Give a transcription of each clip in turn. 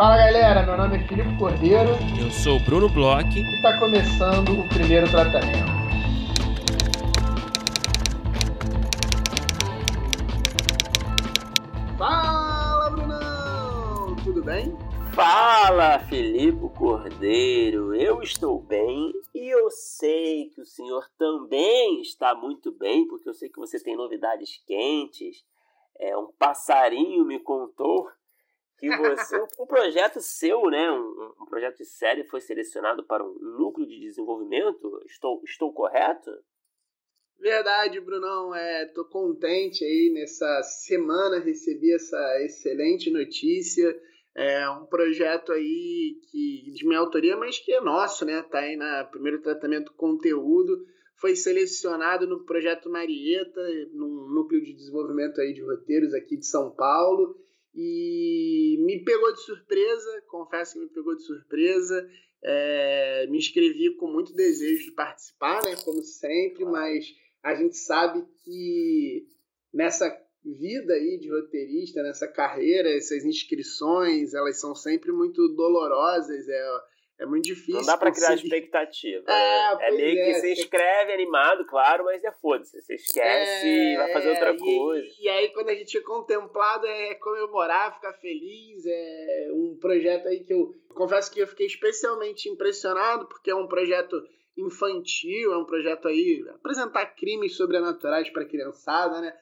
Fala galera, meu nome é Filipe Cordeiro. Eu sou o Bruno Bloch. E está começando o primeiro tratamento. Fala Brunão! Tudo bem? Fala Filipe Cordeiro, eu estou bem e eu sei que o senhor também está muito bem, porque eu sei que você tem novidades quentes. É, um passarinho me contou que você, um, projeto seu, né, um, um, projeto de série foi selecionado para um núcleo de desenvolvimento. Estou, estou correto? Verdade, Brunão. É, tô contente aí nessa semana recebi essa excelente notícia. É um projeto aí que de minha autoria, mas que é nosso, né? Tá aí na primeiro tratamento conteúdo. Foi selecionado no projeto Marieta, num núcleo de desenvolvimento aí de roteiros aqui de São Paulo e me pegou de surpresa, confesso que me pegou de surpresa. É, me inscrevi com muito desejo de participar, né, como sempre, mas a gente sabe que nessa vida aí de roteirista, nessa carreira, essas inscrições, elas são sempre muito dolorosas. É, é muito difícil. Não dá pra criar expectativa. É, né? é meio é, que você inscreve animado, claro, mas é foda-se. Você esquece é, vai fazer outra coisa. E, e, aí, quando a gente é contemplado, é comemorar, ficar feliz. É um projeto aí que eu confesso que eu fiquei especialmente impressionado, porque é um projeto infantil, é um projeto aí apresentar crimes sobrenaturais para criançada, né?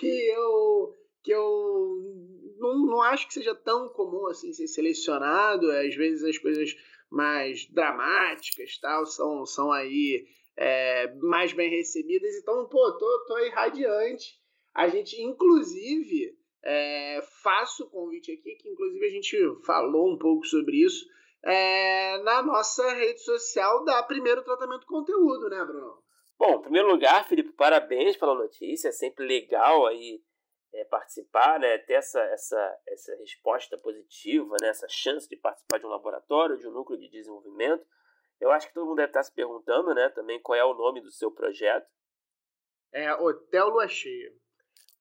Que eu que eu não, não acho que seja tão comum assim ser selecionado. Às vezes as coisas mais dramáticas tal, são, são aí é, mais bem recebidas. Então, pô, tô, tô aí radiante. A gente, inclusive, é, faço o convite aqui, que inclusive a gente falou um pouco sobre isso, é, na nossa rede social da Primeiro Tratamento Conteúdo, né, Bruno? Bom, em primeiro lugar, Felipe, parabéns pela notícia. É sempre legal aí é, participar, né, ter essa, essa, essa resposta positiva, né, essa chance de participar de um laboratório, de um núcleo de desenvolvimento. Eu acho que todo mundo deve estar se perguntando né, também qual é o nome do seu projeto. É Hotel Lua Cheia.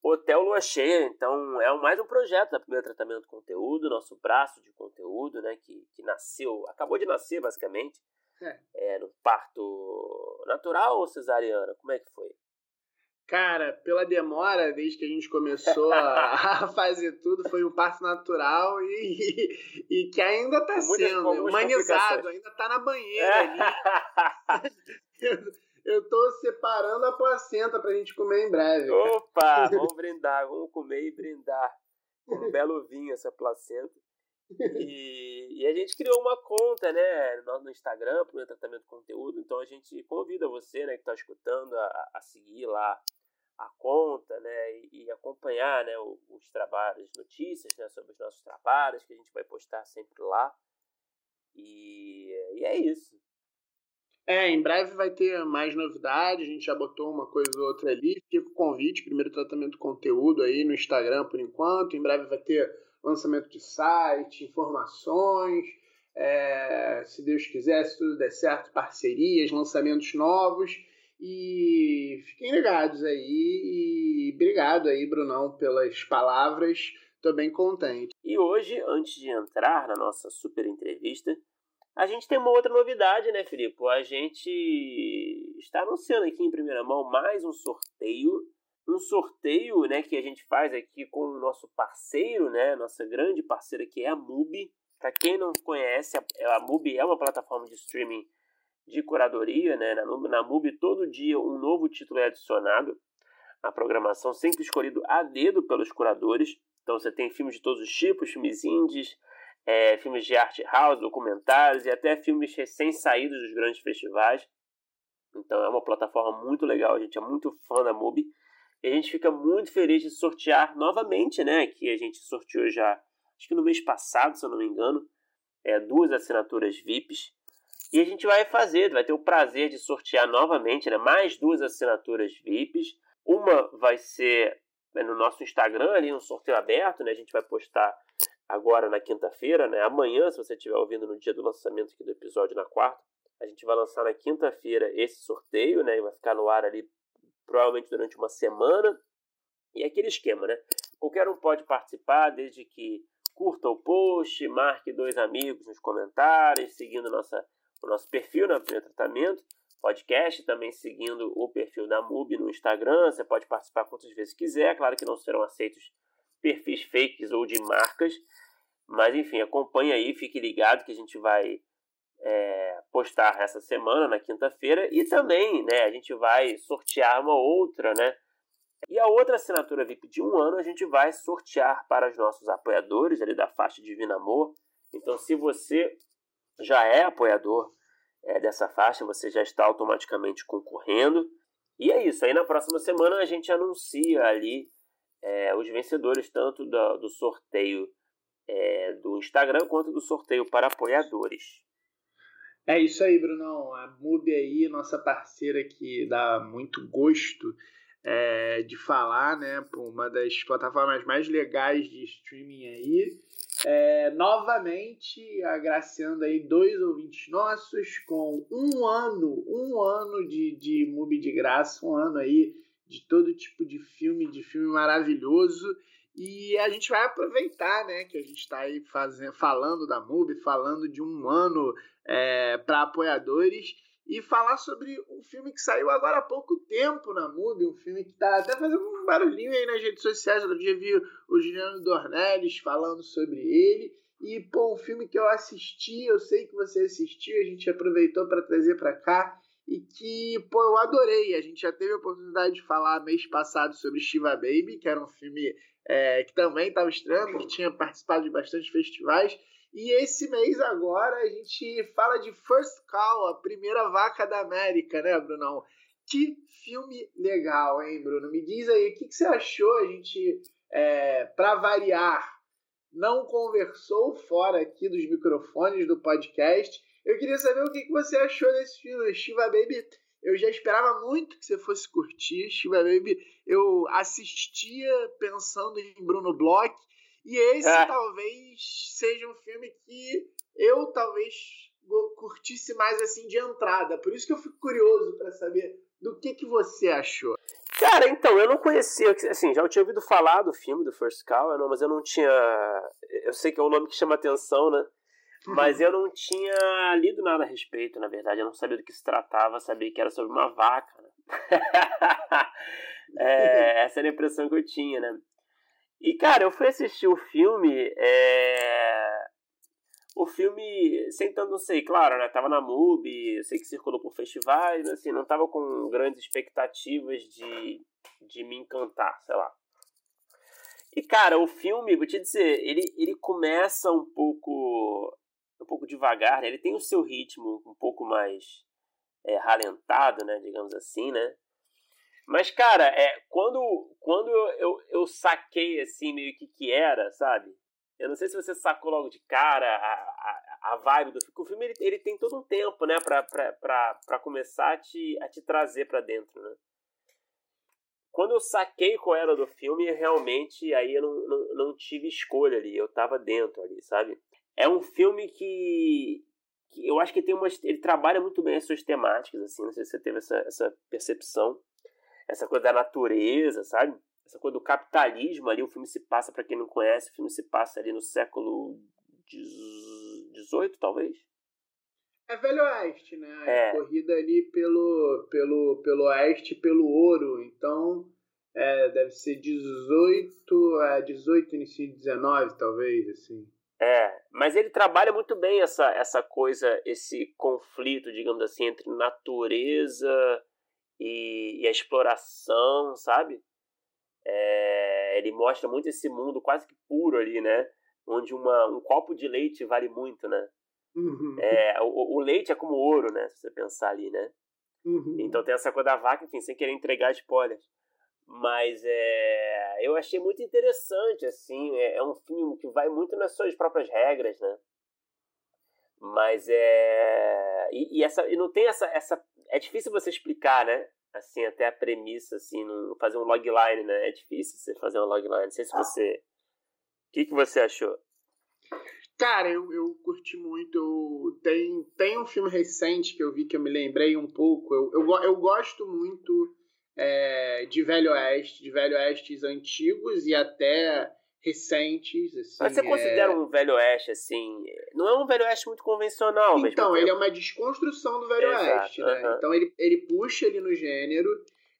Hotel Lua Cheia, então é mais um projeto da Primeiro Tratamento de Conteúdo, nosso braço de conteúdo, né, que, que nasceu, acabou de nascer basicamente, é. É, no parto natural ou cesariana, como é que foi? Cara, pela demora, desde que a gente começou a, a fazer tudo, foi um parto natural e, e, e que ainda está sendo humanizado, ainda está na banheira ali. eu, tô separando a placenta pra gente comer em breve. Opa, vamos brindar, vamos comer e brindar. Um belo vinho essa placenta. E, e, a gente criou uma conta, né, no, no Instagram, para o tratamento de conteúdo. Então a gente convida você, né, que está escutando, a, a, seguir lá a conta, né, e, e acompanhar, né, os, os trabalhos, notícias, né, sobre os nossos trabalhos que a gente vai postar sempre lá. E, e é isso. É, em breve vai ter mais novidades, a gente já botou uma coisa ou outra ali. Fica o convite, primeiro tratamento de conteúdo aí no Instagram por enquanto. Em breve vai ter lançamento de site, informações, é, se Deus quiser, se tudo der certo, parcerias, lançamentos novos. E fiquem ligados aí. E obrigado aí, Brunão, pelas palavras. Estou bem contente. E hoje, antes de entrar na nossa super entrevista, a gente tem uma outra novidade, né, Filipe? A gente está anunciando aqui em primeira mão mais um sorteio. Um sorteio né, que a gente faz aqui com o nosso parceiro, né? Nossa grande parceira que é a MUBI. Para quem não conhece, a MUBI é uma plataforma de streaming de curadoria, né? Na, na MUBI todo dia um novo título é adicionado. A programação sempre escolhido a dedo pelos curadores. Então você tem filmes de todos os tipos, filmes indies, é, filmes de arte house, documentários e até filmes recém-saídos dos grandes festivais. Então é uma plataforma muito legal, a gente é muito fã da MUBI. E a gente fica muito feliz de sortear novamente, né? Que a gente sorteou já, acho que no mês passado, se eu não me engano, é, duas assinaturas VIPs. E a gente vai fazer, vai ter o prazer de sortear novamente né, mais duas assinaturas VIPs. Uma vai ser né, no nosso Instagram, ali um sorteio aberto, né? A gente vai postar agora na quinta-feira, né? Amanhã, se você estiver ouvindo no dia do lançamento aqui do episódio, na quarta, a gente vai lançar na quinta-feira esse sorteio, né? E vai ficar no ar ali provavelmente durante uma semana. E é aquele esquema, né? Qualquer um pode participar, desde que curta o post, marque dois amigos nos comentários, seguindo nossa, o nosso perfil na Primeiro Tratamento podcast, também seguindo o perfil da MUB no Instagram. Você pode participar quantas vezes quiser. Claro que não serão aceitos perfis fakes ou de marcas. Mas enfim, acompanhe aí, fique ligado que a gente vai é, postar essa semana, na quinta-feira. E também né, a gente vai sortear uma outra, né? E a outra assinatura VIP de um ano a gente vai sortear para os nossos apoiadores ali da faixa Divino Amor. Então, se você já é apoiador é, dessa faixa, você já está automaticamente concorrendo. E é isso. Aí na próxima semana a gente anuncia ali é, os vencedores, tanto do, do sorteio é, do Instagram quanto do sorteio para apoiadores. É isso aí, Brunão. A MUBI aí, nossa parceira que dá muito gosto é, de falar, né? Uma das plataformas mais legais de streaming aí. É, novamente agraciando aí dois ouvintes nossos com um ano, um ano de, de MUBI de graça, um ano aí de todo tipo de filme, de filme maravilhoso. E a gente vai aproveitar, né, que a gente está aí fazendo, falando da MUBI, falando de um ano é, para apoiadores e falar sobre um filme que saiu agora há pouco tempo na MUBI, um filme que está até fazendo um barulhinho aí nas redes sociais. Outro dia vi o Juliano Dornelles falando sobre ele. E, pô, um filme que eu assisti, eu sei que você assistiu, a gente aproveitou para trazer para cá e que, pô, eu adorei. A gente já teve a oportunidade de falar mês passado sobre Shiva Baby, que era um filme é, que também estava estreando, que tinha participado de bastante festivais. E esse mês agora a gente fala de First Cow, a primeira vaca da América, né, Brunão? Que filme legal, hein, Bruno? Me diz aí, o que, que você achou? A gente, é, para variar, não conversou fora aqui dos microfones do podcast. Eu queria saber o que, que você achou desse filme. Shiva Baby, eu já esperava muito que você fosse curtir. Shiva Baby, eu assistia pensando em Bruno Bloch e esse é. talvez seja um filme que eu talvez curtisse mais assim de entrada. Por isso que eu fico curioso para saber do que que você achou. Cara, então, eu não conhecia, assim, já tinha ouvido falar do filme do First Call, mas eu não tinha. Eu sei que é um nome que chama atenção, né? Mas eu não tinha lido nada a respeito, na verdade. Eu não sabia do que se tratava, sabia que era sobre uma vaca. Né? é, essa era a impressão que eu tinha, né? E, cara, eu fui assistir o filme. É... O filme, sem tanto, não sei, claro, né? Tava na MUBI, sei que circulou por festivais, assim, não tava com grandes expectativas de, de me encantar, sei lá. E, cara, o filme, vou te dizer, ele, ele começa um pouco um pouco devagar, né? Ele tem o seu ritmo um pouco mais é, ralentado, né? Digamos assim, né? Mas, cara, é, quando, quando eu, eu, eu saquei, assim, meio que que era, sabe? Eu não sei se você sacou logo de cara a, a, a vibe do filme. O filme, ele, ele tem todo um tempo, né? Pra, pra, pra, pra começar a te, a te trazer pra dentro, né? Quando eu saquei qual era do filme, realmente, aí eu não, não, não tive escolha ali. Eu tava dentro ali, sabe? É um filme que, que eu acho que tem umas... Ele trabalha muito bem as suas temáticas, assim. Não sei se você teve essa, essa percepção essa coisa da natureza, sabe? Essa coisa do capitalismo ali, o filme se passa, para quem não conhece, o filme se passa ali no século XVIII, talvez. É Velho Oeste, né? É. Corrida ali pelo, pelo, pelo Oeste pelo ouro. Então, é, deve ser 18, é, 18, início de 19, talvez, assim. É, mas ele trabalha muito bem essa, essa coisa, esse conflito, digamos assim, entre natureza e, e a exploração, sabe? É, ele mostra muito esse mundo quase que puro ali, né? Onde uma, um copo de leite vale muito, né? Uhum. É, o, o, leite é como ouro, né? Se você pensar ali, né? Uhum. Então tem essa coisa da vaca, enfim, sem querer entregar spoilers. Mas é, eu achei muito interessante, assim. É, é um filme que vai muito nas suas próprias regras, né? Mas é. E, e, essa, e não tem essa, essa é difícil você explicar, né? Assim, até a premissa, assim, no, fazer um logline, né? É difícil você fazer um logline. Não sei se você. O que, que você achou? Cara, eu, eu curti muito. Tem, tem um filme recente que eu vi que eu me lembrei um pouco. Eu, eu, eu gosto muito é, de Velho Oeste, de Velho Oestes antigos e até recentes. Assim, Mas você considera é... um Velho Oeste, assim. Não é um Velho Oeste muito convencional, mas. Então, ele é uma desconstrução do Velho Exato, Oeste, né? aham. Então ele, ele puxa ele no gênero,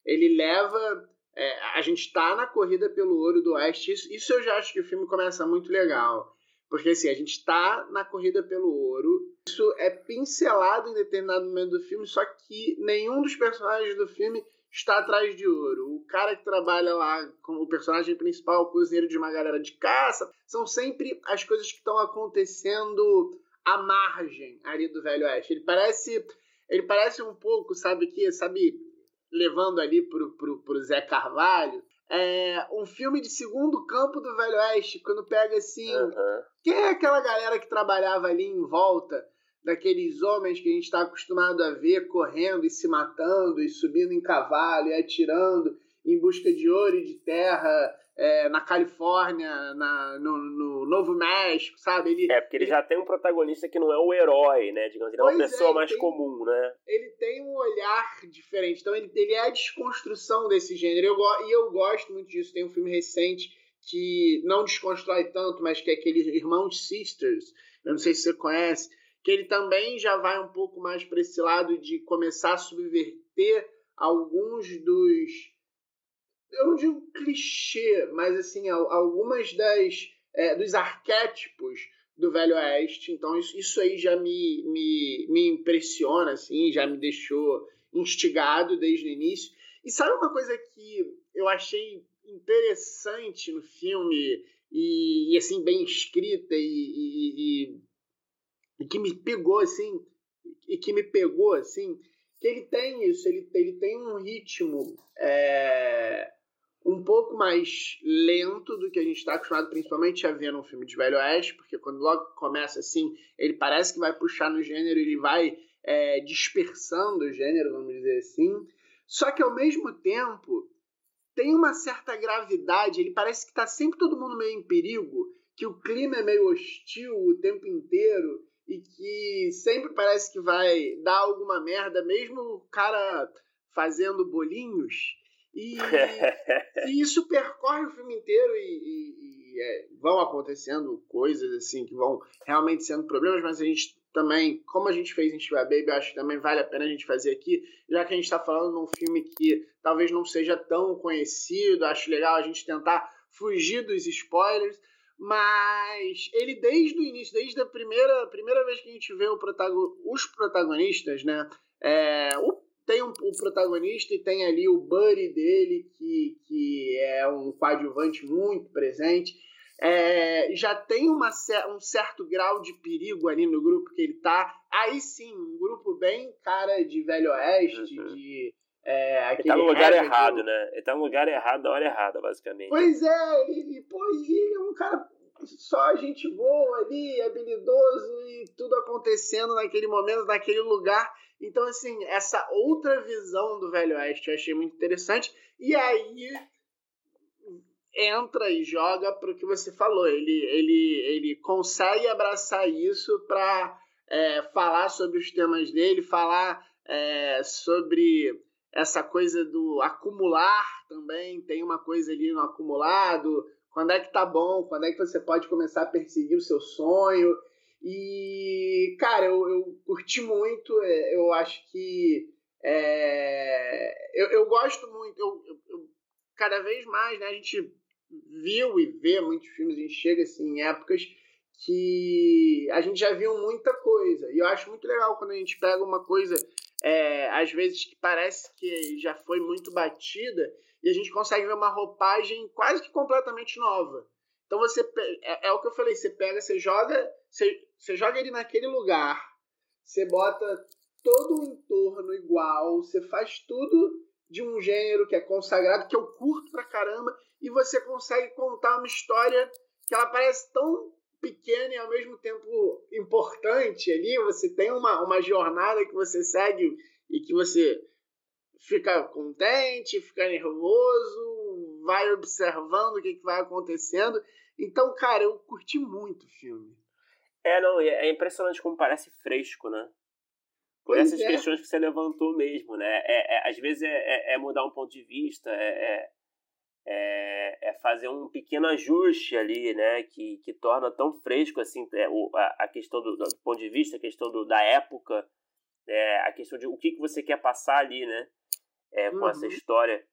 ele leva. é, a gente tá na corrida pelo ouro do Oeste. Isso, isso eu já acho que o filme começa muito legal. Porque assim, a gente tá na corrida pelo ouro. Isso é pincelado em determinado momento do filme, só que nenhum dos personagens do filme está atrás de ouro. O cara que trabalha lá como o personagem principal, o cozinheiro de uma galera de caça, são sempre as coisas que estão acontecendo à margem ali do Velho Oeste. Ele parece, ele parece um pouco, sabe que, sabe, levando ali pro, pro, pro Zé Carvalho, é um filme de segundo campo do Velho Oeste, quando pega assim, Aham. quem é aquela galera que trabalhava ali em volta daqueles homens que a gente está acostumado a ver correndo e se matando e subindo em cavalo e atirando em busca de ouro e de terra é, na Califórnia, na, no, no Novo México, sabe? Ele, É, porque ele já tem um protagonista que não é o herói, né? Digamos, ele é uma é, pessoa ele mais tem- comum, né? ele tem um olhar diferente. Então, ele, ele é a desconstrução desse gênero. Eu, e eu gosto muito disso. Tem um filme recente que não desconstrói tanto, mas que é aquele Irmãos Sisters. Eu não sei se você conhece. Que ele também já vai um pouco mais para esse lado de começar a subverter alguns dos. Eu não digo clichê, mas assim, al- algumas das. é, dos arquétipos do Velho Oeste. Então isso, isso aí já me, me, me impressiona, assim, já me deixou instigado desde o início. E sabe uma coisa que eu achei interessante no filme e, e, assim bem escrita e, e- e- e que me pegou assim e que me pegou assim que ele tem isso, ele, ele tem um ritmo é, um pouco mais lento do que a gente está acostumado, principalmente a ver num filme de Velho Oeste, porque quando logo começa assim, ele parece que vai puxar no gênero, ele vai é, dispersando o gênero, vamos dizer assim. Só que ao mesmo tempo tem uma certa gravidade, ele parece que está sempre todo mundo meio em perigo, que o clima é meio hostil o tempo inteiro e que sempre parece que vai dar alguma merda, mesmo o cara fazendo bolinhos. E, e isso percorre o filme inteiro e, e- e, é, vão acontecendo coisas assim que vão realmente sendo problemas, mas a gente também, como a gente fez em Shiva Baby, eu acho que também vale a pena a gente fazer aqui, já que a gente está falando de um filme que talvez não seja tão conhecido, acho legal a gente tentar fugir dos spoilers, mas ele desde o início, desde a primeira, primeira vez que a gente vê o protago- os protagonistas, né? É, o, tem um, o protagonista e tem ali o buddy dele, que, que é um coadjuvante muito presente. É, já tem uma, um certo grau de perigo ali no grupo que ele tá. Aí sim, um grupo bem cara de Velho Oeste, Uhum. de. É, Ele aquele tá no lugar errado, do- né? Ele tá no lugar errado na hora errada, basicamente. Pois é, e, e, pô, e ele é um cara só gente boa ali, habilidoso e tudo acontecendo naquele momento, naquele lugar. Então, assim, essa outra visão do Velho Oeste eu achei muito interessante. E aí entra e joga pro que você falou. Ele, ele, ele consegue abraçar isso para falar sobre os temas dele, falar é, sobre essa coisa do acumular também. Tem uma coisa ali no acumulado. Quando é que tá bom? Quando é que você pode começar a perseguir o seu sonho? E, cara, eu, eu curti muito. é, Eu acho que. é, eu, eu gosto muito. Eu, eu- cada vez mais, né? A gente viu e vê muitos filmes, a gente chega assim, em épocas que a gente já viu muita coisa. E eu acho muito legal quando a gente pega uma coisa, é, às vezes, que parece que já foi muito batida, e a gente consegue ver uma roupagem quase que completamente nova. Então você é, é o que eu falei, você pega, você joga, você, você joga ele naquele lugar, você bota todo o entorno igual, você faz tudo de um gênero que é consagrado, que eu curto pra caramba, e você consegue contar uma história que ela parece tão pequena e ao mesmo tempo importante ali. Você tem uma, uma jornada que você segue e que você fica contente, fica nervoso, vai observando o que, que vai acontecendo. Então, cara, eu curti muito o filme. É, não, é é impressionante como parece fresco, né? Por Pois essas é. questões que você levantou mesmo, né? É, é- às vezes é, é- é mudar um ponto de vista, é, é- é, é, fazer um pequeno ajuste ali, né, que, que torna tão fresco assim é, o, a, a, questão do, do, ponto de vista, a questão do, da época, é, a questão de o que, que você quer passar ali, né, é, com uhum. essa história.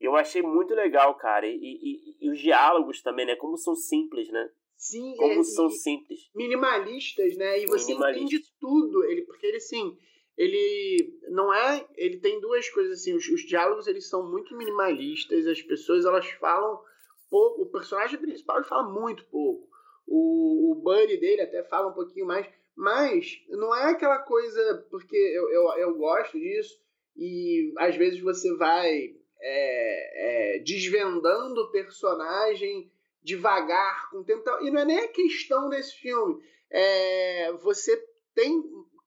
Eu achei muito legal, cara, e, e, e, os diálogos também, né, como são simples, né? Sim, como são simples. Minimalistas, né? E você entende tudo, ele, porque ele assim ele não é. Ele tem duas coisas assim. Os, os, diálogos eles são muito minimalistas. As pessoas elas falam pouco. O personagem principal fala muito pouco. O, o buddy dele até fala um pouquinho mais. Mas não é aquela coisa. Porque eu, eu, eu gosto disso. E às vezes você vai é, é, desvendando o personagem devagar, com tempo. E não é nem a questão desse filme. É, você tem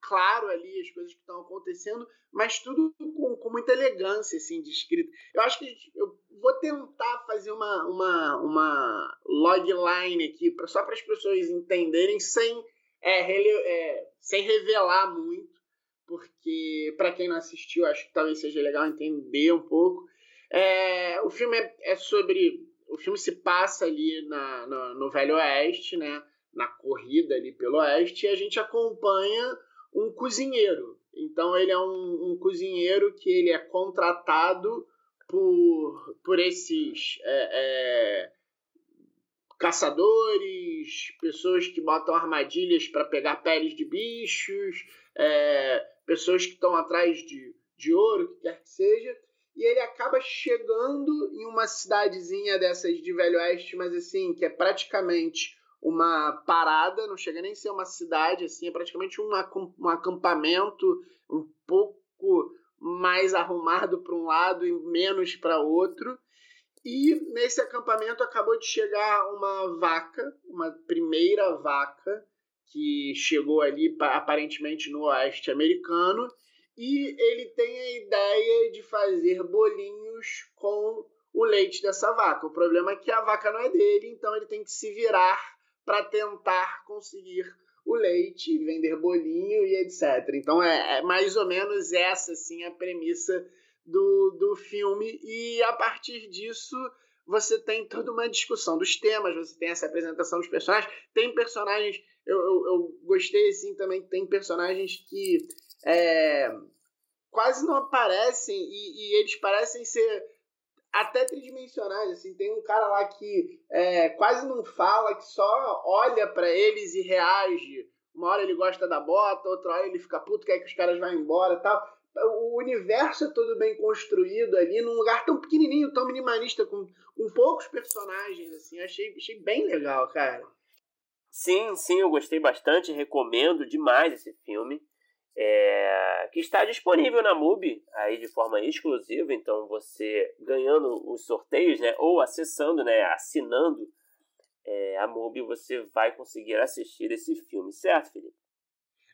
claro ali as coisas que estão acontecendo, mas tudo com, com muita elegância, assim, de escrita. Eu acho que eu vou tentar fazer uma, uma, uma logline aqui, pra, só para as pessoas entenderem, sem, é, rele, é, sem revelar muito, porque para quem não assistiu, acho que talvez seja legal entender um pouco. É, o filme é, é, sobre. O filme se passa ali na, no, no Velho Oeste, né? Na corrida ali pelo Oeste, e a gente acompanha um cozinheiro. Então ele é um, um cozinheiro que ele é contratado por, por esses é, é, caçadores, pessoas que botam armadilhas para pegar peles de bichos, é, pessoas que estão atrás de, de ouro, o que quer que seja. E ele acaba chegando em uma cidadezinha dessas de Velho Oeste, mas assim, que é praticamente uma parada, não chega nem a ser uma cidade, assim, é praticamente um, um acampamento um pouco mais arrumado para um lado e menos para outro. E nesse acampamento acabou de chegar uma vaca, uma primeira vaca, que chegou ali aparentemente no oeste americano, e ele tem a ideia de fazer bolinhos com o leite dessa vaca. O problema é que a vaca não é dele, então ele tem que se virar para tentar conseguir o leite, vender bolinho e etc. Então é, é, mais ou menos essa assim a premissa do, do filme e a partir disso você tem toda uma discussão dos temas, você tem essa apresentação dos personagens, tem personagens eu, eu, eu gostei assim também tem personagens que é, quase não aparecem e, e eles parecem ser até tridimensionais, assim, tem um cara lá que é, quase não fala, que só olha para eles e reage. Uma hora ele gosta da bota, outra hora ele fica puto, quer que os caras vá embora tal. O universo é todo bem construído ali, num lugar tão pequenininho, tão minimalista, com, com poucos personagens, assim. Achei, achei bem legal, cara. Sim, sim, eu gostei bastante, recomendo demais esse filme é, que está disponível na MUBI aí de forma exclusiva, então você ganhando os sorteios, né, ou acessando, né, assinando é, a MUBI, você vai conseguir assistir esse filme, certo, Felipe?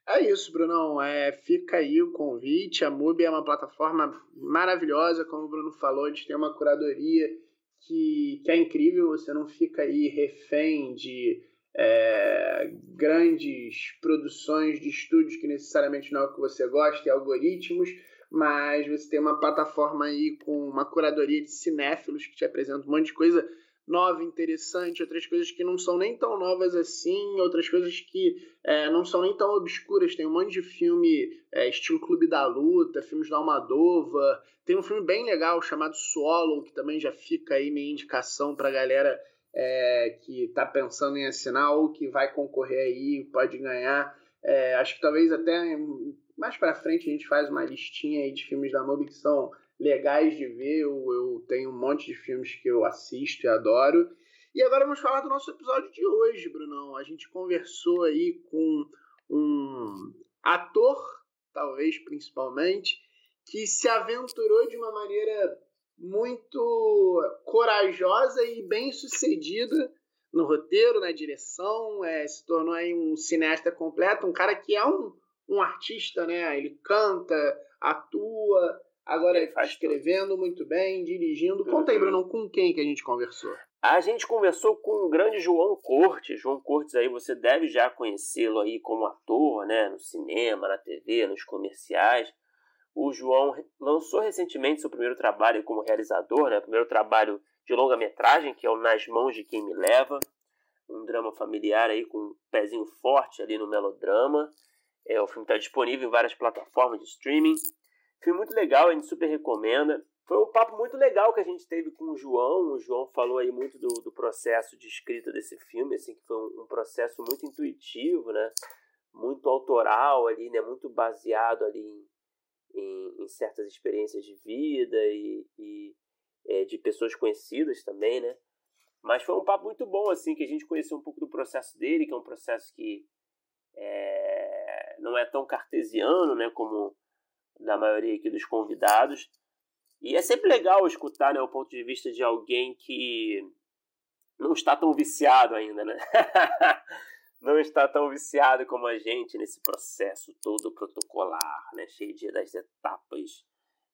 É isso, Brunão. É, fica aí o convite. A MUBI é uma plataforma maravilhosa, como o Bruno falou, a gente tem uma curadoria que, que é incrível, você não fica aí refém de é, grandes produções de estúdios que necessariamente não é o que você gosta, e algoritmos, mas você tem uma plataforma aí com uma curadoria de cinéfilos que te apresenta um monte de coisa nova, interessante, outras coisas que não são nem tão novas assim, outras coisas que é, não são nem tão obscuras. Tem um monte de filme é, estilo Clube da Luta, filmes da Almadova. Tem um filme bem legal chamado Solo, que também já fica aí minha indicação pra galera é, que está pensando em assinar ou que vai concorrer aí, pode ganhar. É, acho que talvez até mais para frente a gente faz uma listinha aí de filmes da MUBI que são legais de ver. Eu, eu tenho um monte de filmes que eu assisto e adoro. E agora vamos falar do nosso episódio de hoje, Brunão. A gente conversou aí com um ator, talvez principalmente, que se aventurou de uma maneira muito corajosa e bem sucedida no roteiro, na direção, é, se tornou aí um cineasta completo, um cara que é um, um artista, né? Ele canta, atua, agora ele faz escrevendo tudo. muito bem, dirigindo. Conta aí, uhum. Bruno, com quem que a gente conversou? A gente conversou com o grande João Cortes. João Cortes aí você deve já conhecê-lo aí como ator, né, no cinema, na TV, nos comerciais. O João lançou recentemente seu primeiro trabalho como realizador, né? primeiro trabalho de longa-metragem, que é o Nas Mãos de Quem Me Leva, um drama familiar aí com um pezinho forte ali no melodrama. É, o filme está disponível em várias plataformas de streaming. Filme muito legal, a gente super recomenda. Foi um papo muito legal que a gente teve com o João. O João falou aí muito do, do processo de escrita desse filme, assim, que foi um, um, processo muito intuitivo, né? Muito autoral ali, né? Muito baseado ali em, em, em certas experiências de vida e, e é, de pessoas conhecidas também, né? Mas foi um papo muito bom, assim, que a gente conheceu um pouco do processo dele, que é um processo que é, não é tão cartesiano, né? Como da maioria aqui dos convidados, e é sempre legal escutar né, o ponto de vista de alguém que não está tão viciado ainda, né? não está tão viciado como a gente nesse processo todo protocolar, né? Cheio de, das etapas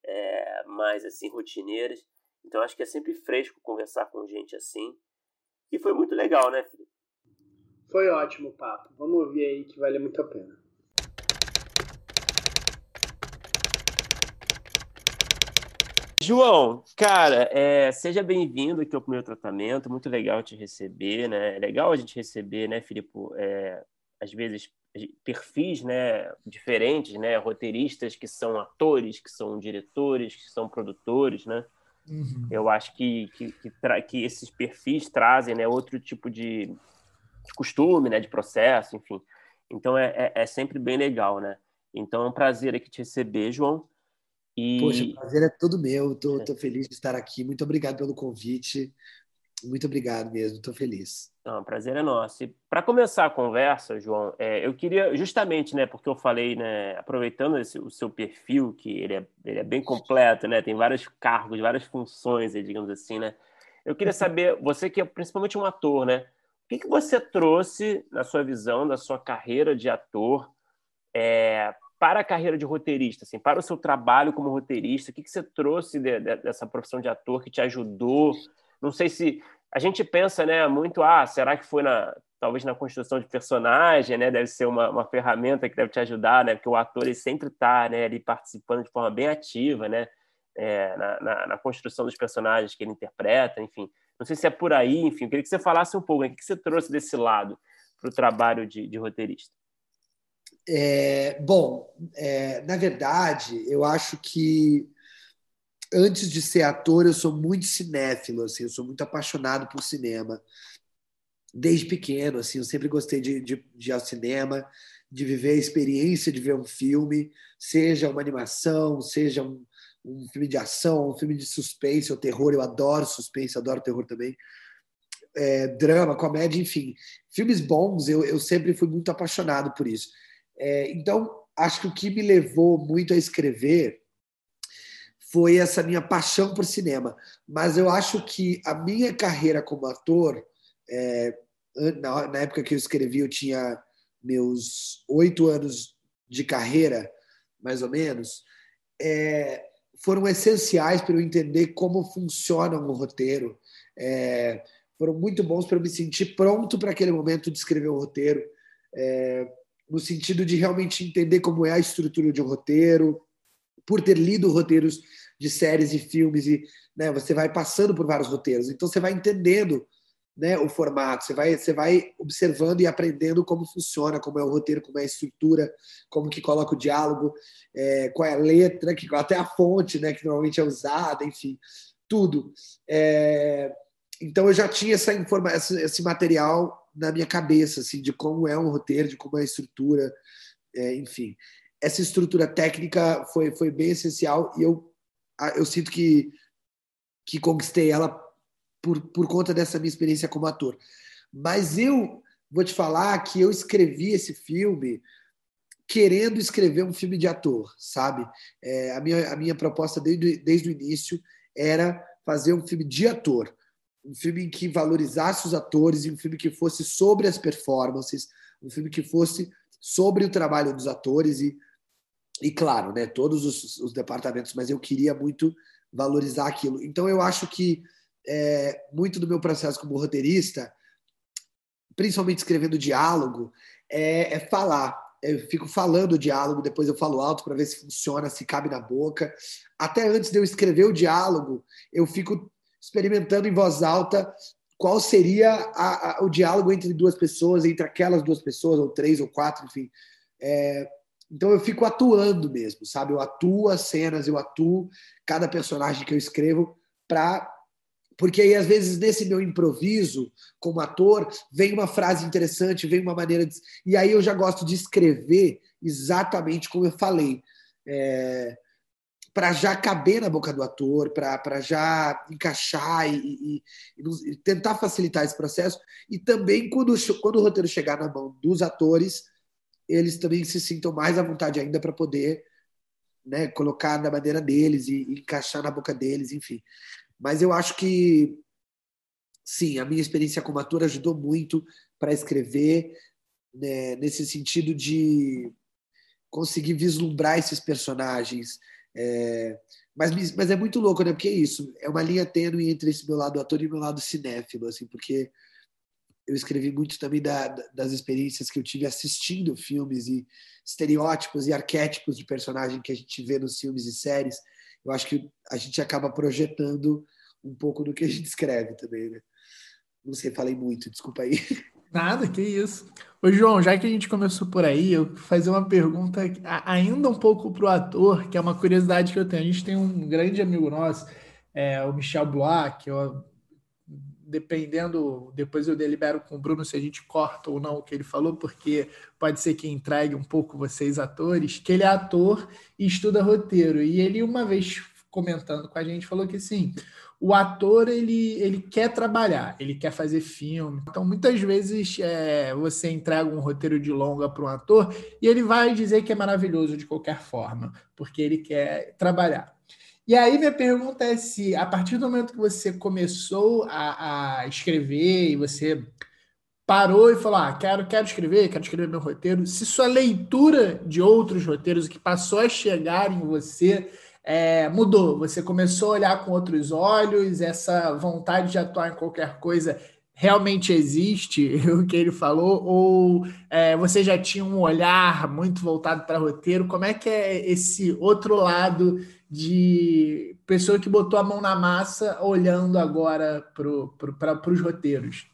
é, mais assim rotineiras. Então acho que é sempre fresco conversar com gente assim. E foi muito legal, né, Felipe? Foi ótimo o papo. Vamos ouvir aí que vale muito a pena. João, cara, é, seja bem-vindo aqui ao primeiro tratamento. Muito legal te receber, né? É legal a gente receber, né, Filipe? É, às vezes perfis, né, diferentes, né, roteiristas que são atores, que são diretores, que são produtores, né? Uhum. Eu acho que que, que, que, esses perfis trazem, né, outro tipo de, de costume, né, de processo, enfim. Então é, é, é sempre bem legal, né? Então é um prazer aqui te receber, João. E... Poxa, o prazer é todo meu. Estou tô, tô feliz de estar aqui. Muito obrigado pelo convite. Muito obrigado mesmo. Estou feliz. Não, prazer é nosso. Para começar a conversa, João, é, eu queria justamente, né, porque eu falei, né, aproveitando esse, o seu perfil, que ele é, ele é bem completo, né, tem vários cargos, várias funções, digamos assim, né. Eu queria saber, você que é principalmente um ator, né, o que, que você trouxe na sua visão da sua carreira de ator é, para a carreira de roteirista, assim, para o seu trabalho como roteirista, o que, que você trouxe de, de, dessa profissão de ator que te ajudou? Não sei se a gente pensa, né, muito, ah, será que foi na talvez na construção de personagem, né, deve ser uma, uma ferramenta que deve te ajudar, né, porque o ator ele sempre está, né, ali participando de forma bem ativa, né, é, na, na, na, construção dos personagens que ele interpreta, enfim. Não sei se é por aí, enfim, eu queria que você falasse um pouco, né, o que você trouxe desse lado para o trabalho de, de roteirista. É, bom, é, na verdade, eu acho que antes de ser ator, eu sou muito cinéfilo, assim, eu sou muito apaixonado por cinema. Desde pequeno, assim, eu sempre gostei de, de, de ir ao cinema, de viver a experiência de ver um filme, seja uma animação, seja um, um filme de ação, um filme de suspense ou terror. Eu adoro suspense, adoro terror também. É, drama, comédia, enfim. Filmes bons, eu, eu sempre fui muito apaixonado por isso. É, então, acho que o que me levou muito a escrever foi essa minha paixão por cinema. Mas eu acho que a minha carreira como ator, é, na, na, época que eu escrevi, eu tinha meus oito anos de carreira, mais ou menos, é, foram essenciais para eu entender como funciona um roteiro. É, foram muito bons para eu me sentir pronto para aquele momento de escrever um roteiro. É, no sentido de realmente entender como é a estrutura de um roteiro, por ter lido roteiros de séries e filmes e né, você vai passando por vários roteiros, então você vai entendendo né, o formato, você vai, você vai observando e aprendendo como funciona, como é o roteiro, como é a estrutura, como que coloca o diálogo, é, qual é a letra, que, até a fonte né, que normalmente é usada, enfim, tudo. É, então eu já tinha essa esse material na minha cabeça, assim, de como é um roteiro, de como é a estrutura, é, enfim. Essa estrutura técnica foi, foi bem essencial e eu, eu sinto que, que conquistei ela por, por conta dessa minha experiência como ator. Mas eu vou te falar que eu escrevi esse filme querendo escrever um filme de ator, sabe? É, a, minha, a minha proposta desde, desde o início era fazer um filme de ator um filme que valorizasse os atores, um filme que fosse sobre as performances, um filme que fosse sobre o trabalho dos atores e, e claro, né, todos os, os departamentos, mas eu queria muito valorizar aquilo. Então eu acho que é, muito do meu processo como roteirista, principalmente escrevendo diálogo, é, é falar, eu fico falando o diálogo, depois eu falo alto para ver se funciona, se cabe na boca. Até antes de eu escrever o diálogo, eu fico experimentando em voz alta qual seria a, a, o diálogo entre duas pessoas, entre aquelas duas pessoas, ou três ou quatro, enfim. É, então eu fico atuando mesmo, sabe? Eu atuo as cenas, eu atuo cada personagem que eu escrevo para porque aí às vezes nesse meu improviso como ator vem uma frase interessante, vem uma maneira de... e aí eu já gosto de escrever exatamente como eu falei. É para já caber na boca do ator, para já encaixar e, e, e, tentar facilitar esse processo. E também, quando, quando o roteiro chegar na mão dos atores, eles também se sintam mais à vontade ainda para poder né, colocar na maneira deles e, e encaixar na boca deles, enfim. Mas eu acho que, sim, a minha experiência como ator ajudou muito para escrever, né, nesse sentido de conseguir vislumbrar esses personagens, é, mas, mas é muito louco, né? Porque é isso, é uma linha tênue entre esse meu lado ator e meu lado cinéfilo, assim, porque eu escrevi muito também da, das experiências que eu tive assistindo filmes e estereótipos e arquétipos de personagem que a gente vê nos filmes e séries. Eu acho que a gente acaba projetando um pouco do que a gente escreve também, né? Não sei, falei muito, desculpa aí. Nada, que isso. Ô, João, já que a gente começou por aí, eu vou fazer uma pergunta ainda um pouco para o ator, que é uma curiosidade que eu tenho. A gente tem um grande amigo nosso, é, o Michel Blois, que eu, dependendo, depois eu delibero com o Bruno se a gente corta ou não o que ele falou, porque pode ser que entregue um pouco vocês atores, que ele é ator e estuda roteiro. E ele, uma vez comentando com a gente, falou que sim o ator ele, ele quer trabalhar, ele quer fazer filme. Então, muitas vezes é, você entrega um roteiro de longa para um ator e ele vai dizer que é maravilhoso de qualquer forma, porque ele quer trabalhar. E aí, minha pergunta é se, a partir do momento que você começou a, a escrever e você parou e falou: Ah, quero, quero escrever, quero escrever meu roteiro, se sua leitura de outros roteiros que passou a chegar em você é, mudou. Você começou a olhar com outros olhos, essa vontade de atuar em qualquer coisa realmente existe, o que ele falou, ou é, você já tinha um olhar muito voltado para roteiro? Como é que é esse outro lado de pessoa que botou a mão na massa olhando agora para os roteiros?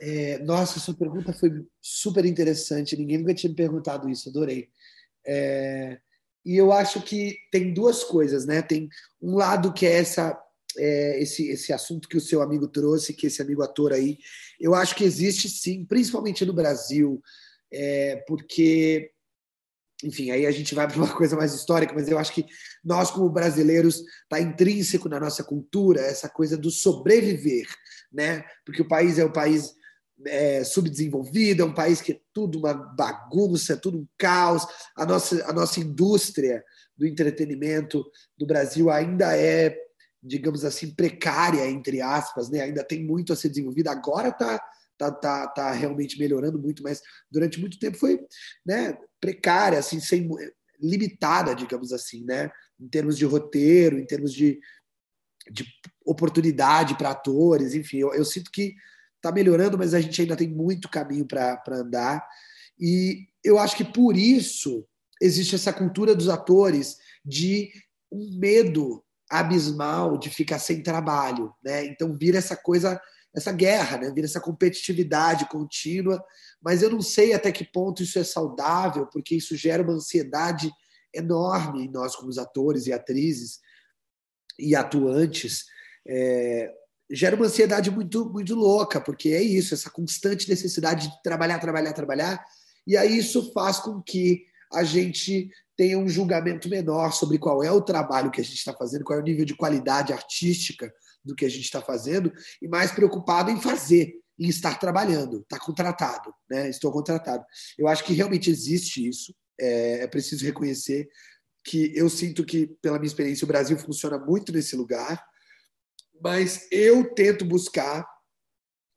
É, nossa, sua pergunta foi super interessante. Ninguém nunca tinha me perguntado isso, adorei. É, e eu acho que tem duas coisas, né? Tem um lado que é essa é, esse, esse assunto que o seu amigo trouxe, que esse amigo ator aí, eu acho que existe sim, principalmente no Brasil, é, porque, enfim, aí a gente vai para uma coisa mais histórica, mas eu acho que nós, como brasileiros, está intrínseco na nossa cultura essa coisa do sobreviver, né? Porque o país é o país é, subdesenvolvida, é um país que é tudo uma bagunça, tudo um caos. A nossa, a nossa indústria do entretenimento do Brasil ainda é, digamos assim, precária, entre aspas, né? ainda tem muito a ser desenvolvida. Agora está tá, tá, tá realmente melhorando muito, mas durante muito tempo foi né, precária, assim, sem, limitada, digamos assim, né? em termos de roteiro, em termos de, de oportunidade para atores, enfim, eu, eu sinto que está melhorando, mas a gente ainda tem muito caminho para andar. E eu acho que por isso existe essa cultura dos atores de um medo abismal de ficar sem trabalho, né? Então vira essa coisa, essa guerra, né? Vira essa competitividade contínua, mas eu não sei até que ponto isso é saudável, porque isso gera uma ansiedade enorme em nós como atores e atrizes e atuantes. É, gera uma ansiedade muito, muito louca, porque é isso, essa constante necessidade de trabalhar, trabalhar, trabalhar, e aí isso faz com que a gente tenha um julgamento menor sobre qual é o trabalho que a gente está fazendo, qual é o nível de qualidade artística do que a gente está fazendo, e mais preocupado em fazer, em estar trabalhando, estar tá contratado, né? Estou contratado. Eu acho que realmente existe isso, é, é preciso reconhecer que eu sinto que, pela minha experiência, o Brasil funciona muito nesse lugar, mas eu tento buscar,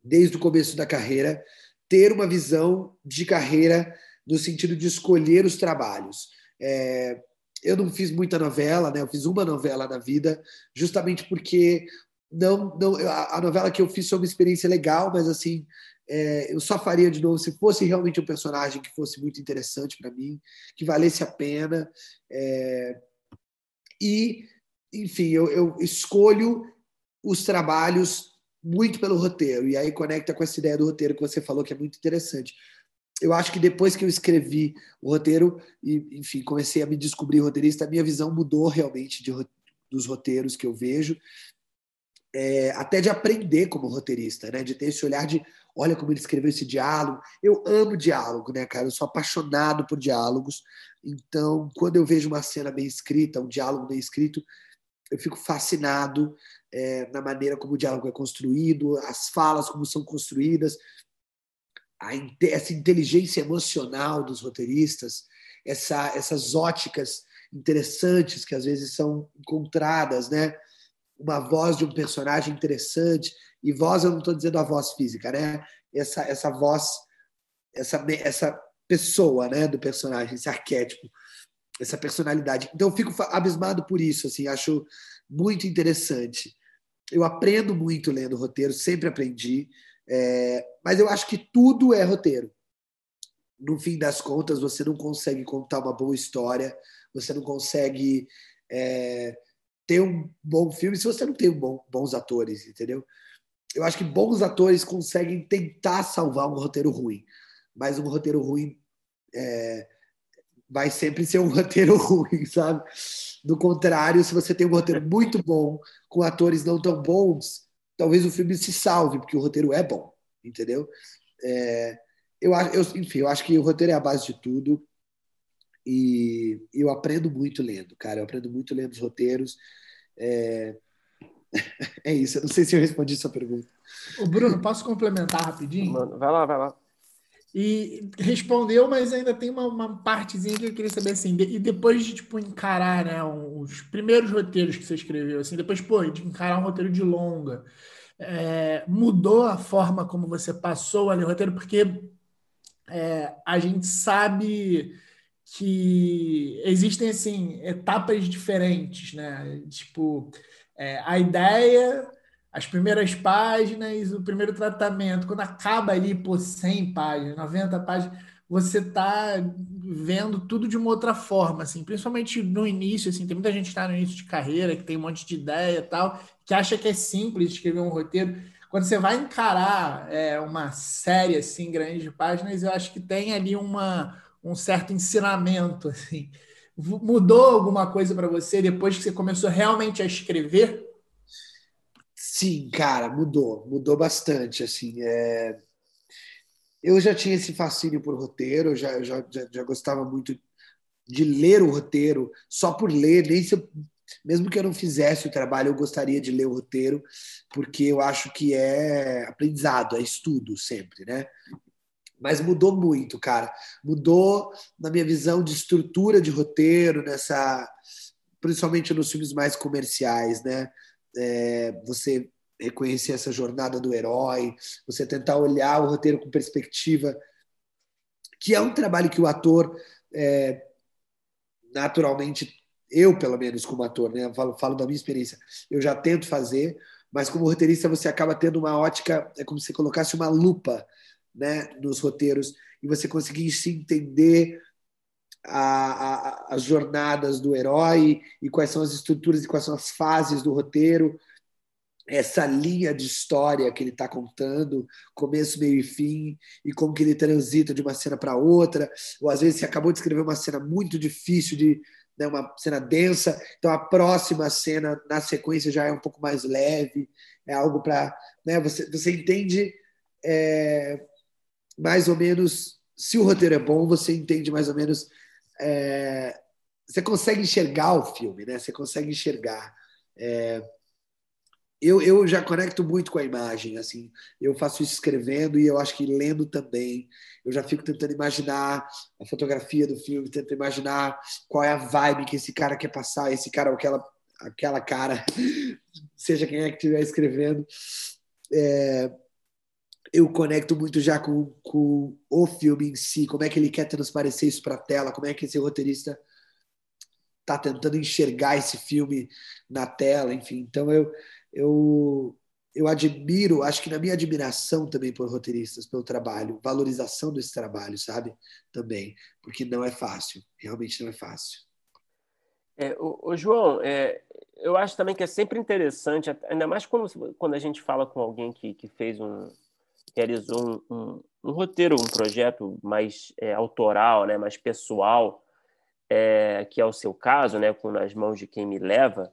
desde o começo da carreira, ter uma visão de carreira no sentido de escolher os trabalhos. É, eu não fiz muita novela, né? Eu fiz uma novela na vida, justamente porque não, não a novela que eu fiz foi uma experiência legal, mas assim É, eu só faria de novo se fosse realmente um personagem que fosse muito interessante para mim, que valesse a pena. É, e, enfim, eu, eu escolho os trabalhos muito pelo roteiro. E aí conecta com essa ideia do roteiro que você falou, que é muito interessante. Eu acho que depois que eu escrevi o roteiro e, enfim, comecei a me descobrir roteirista, a minha visão mudou realmente de, dos roteiros que eu vejo é, até de aprender como roteirista, né? De ter esse olhar de, olha como ele escreveu esse diálogo. Eu amo diálogo, né, cara? Eu sou apaixonado por diálogos. Então, quando eu vejo uma cena bem escrita, um diálogo bem escrito, eu fico fascinado é, na maneira como o diálogo é construído, as falas como são construídas, a, essa inteligência emocional dos roteiristas, essa, essas óticas interessantes que às vezes são encontradas, né? uma voz de um personagem interessante. E voz, eu não estou dizendo a voz física, né? Essa, essa voz, essa, essa pessoa né, do personagem, esse arquétipo, essa personalidade. Então, eu fico abismado por isso, assim, acho muito interessante. Eu aprendo muito lendo roteiro, sempre aprendi, é, mas eu acho que tudo é roteiro. No fim das contas, você não consegue contar uma boa história, você não consegue é, ter um bom filme se você não tem bom, bons atores, entendeu? Eu acho que bons atores conseguem tentar salvar um roteiro ruim, mas um roteiro ruim é, vai sempre ser um roteiro ruim, sabe? Do contrário, se você tem um roteiro muito bom, com atores não tão bons, talvez o filme se salve, porque o roteiro é bom, entendeu? É, eu, eu, enfim, eu acho que o roteiro é a base de tudo. E eu aprendo muito lendo, cara. Eu aprendo muito lendo os roteiros. É, é isso. Eu não sei se eu respondi sua pergunta. O Bruno, posso complementar rapidinho? Mano, vai lá, vai lá. E respondeu, mas ainda tem uma, uma partezinha que eu queria saber assim. De, e depois de tipo encarar, né, os primeiros roteiros que você escreveu, assim, depois pô, de encarar um roteiro de longa, é, mudou a forma como você passou ali o roteiro, porque é, a gente sabe que existem assim etapas diferentes, né? Tipo, é, a ideia, as primeiras páginas, o primeiro tratamento, quando acaba ali por 100 páginas, 90 páginas, você está vendo tudo de uma outra forma, assim, principalmente no início, assim, tem muita gente que está no início de carreira, que tem um monte de ideia e tal, que acha que é simples escrever um roteiro. Quando você vai encarar é, uma série assim grande de páginas, eu acho que tem ali uma um certo ensinamento assim. Mudou alguma coisa para você depois que você começou realmente a escrever? Sim, cara, mudou, mudou bastante. Assim, é... eu já tinha esse fascínio por roteiro, já, já, já, já gostava muito de ler o roteiro só por ler, nem se eu, mesmo que eu não fizesse o trabalho, eu gostaria de ler o roteiro, porque eu acho que é aprendizado, é estudo sempre, né? mas mudou muito, cara. Mudou na minha visão de estrutura de roteiro, nessa, principalmente nos filmes mais comerciais, né? É, você reconhecer essa jornada do herói, você tentar olhar o roteiro com perspectiva, que é um trabalho que o ator é, naturalmente eu pelo menos como ator, né? Falo, falo da minha experiência, eu já tento fazer, mas como roteirista você acaba tendo uma ótica, é como se colocasse uma lupa né, nos roteiros e você conseguir se entender a, a, as jornadas do herói e quais são as estruturas e quais são as fases do roteiro, essa linha de história que ele está contando, começo, meio e fim, e como que ele transita de uma cena para outra, ou às vezes você acabou de escrever uma cena muito difícil de né, uma cena densa, então a próxima cena na sequência já é um pouco mais leve, é algo para, né, você você entende é, mais ou menos, se o roteiro é bom, você entende mais ou menos. É, você consegue enxergar o filme, né? Você consegue enxergar. É, eu, eu já conecto muito com a imagem, assim. Eu faço isso escrevendo e eu acho que lendo também. Eu já fico tentando imaginar a fotografia do filme, tento imaginar qual é a vibe que esse cara quer passar, esse cara ou aquela, aquela cara, seja quem é que estiver escrevendo. É, eu conecto muito já com, com o filme em si, como é que ele quer transparecer isso para a tela, como é que esse roteirista está tentando enxergar esse filme na tela, enfim. Então eu, eu, eu admiro, acho que na minha admiração também por roteiristas, pelo trabalho, valorização desse trabalho, sabe? Também, porque não é fácil, realmente não é fácil. É, o, o João, é, eu acho também que é sempre interessante, ainda mais quando, quando a gente fala com alguém que, que fez um, realizou um, um, um roteiro, um projeto mais é, autoral, né, mais pessoal, é, que é o seu caso, né, com nas mãos de quem me leva.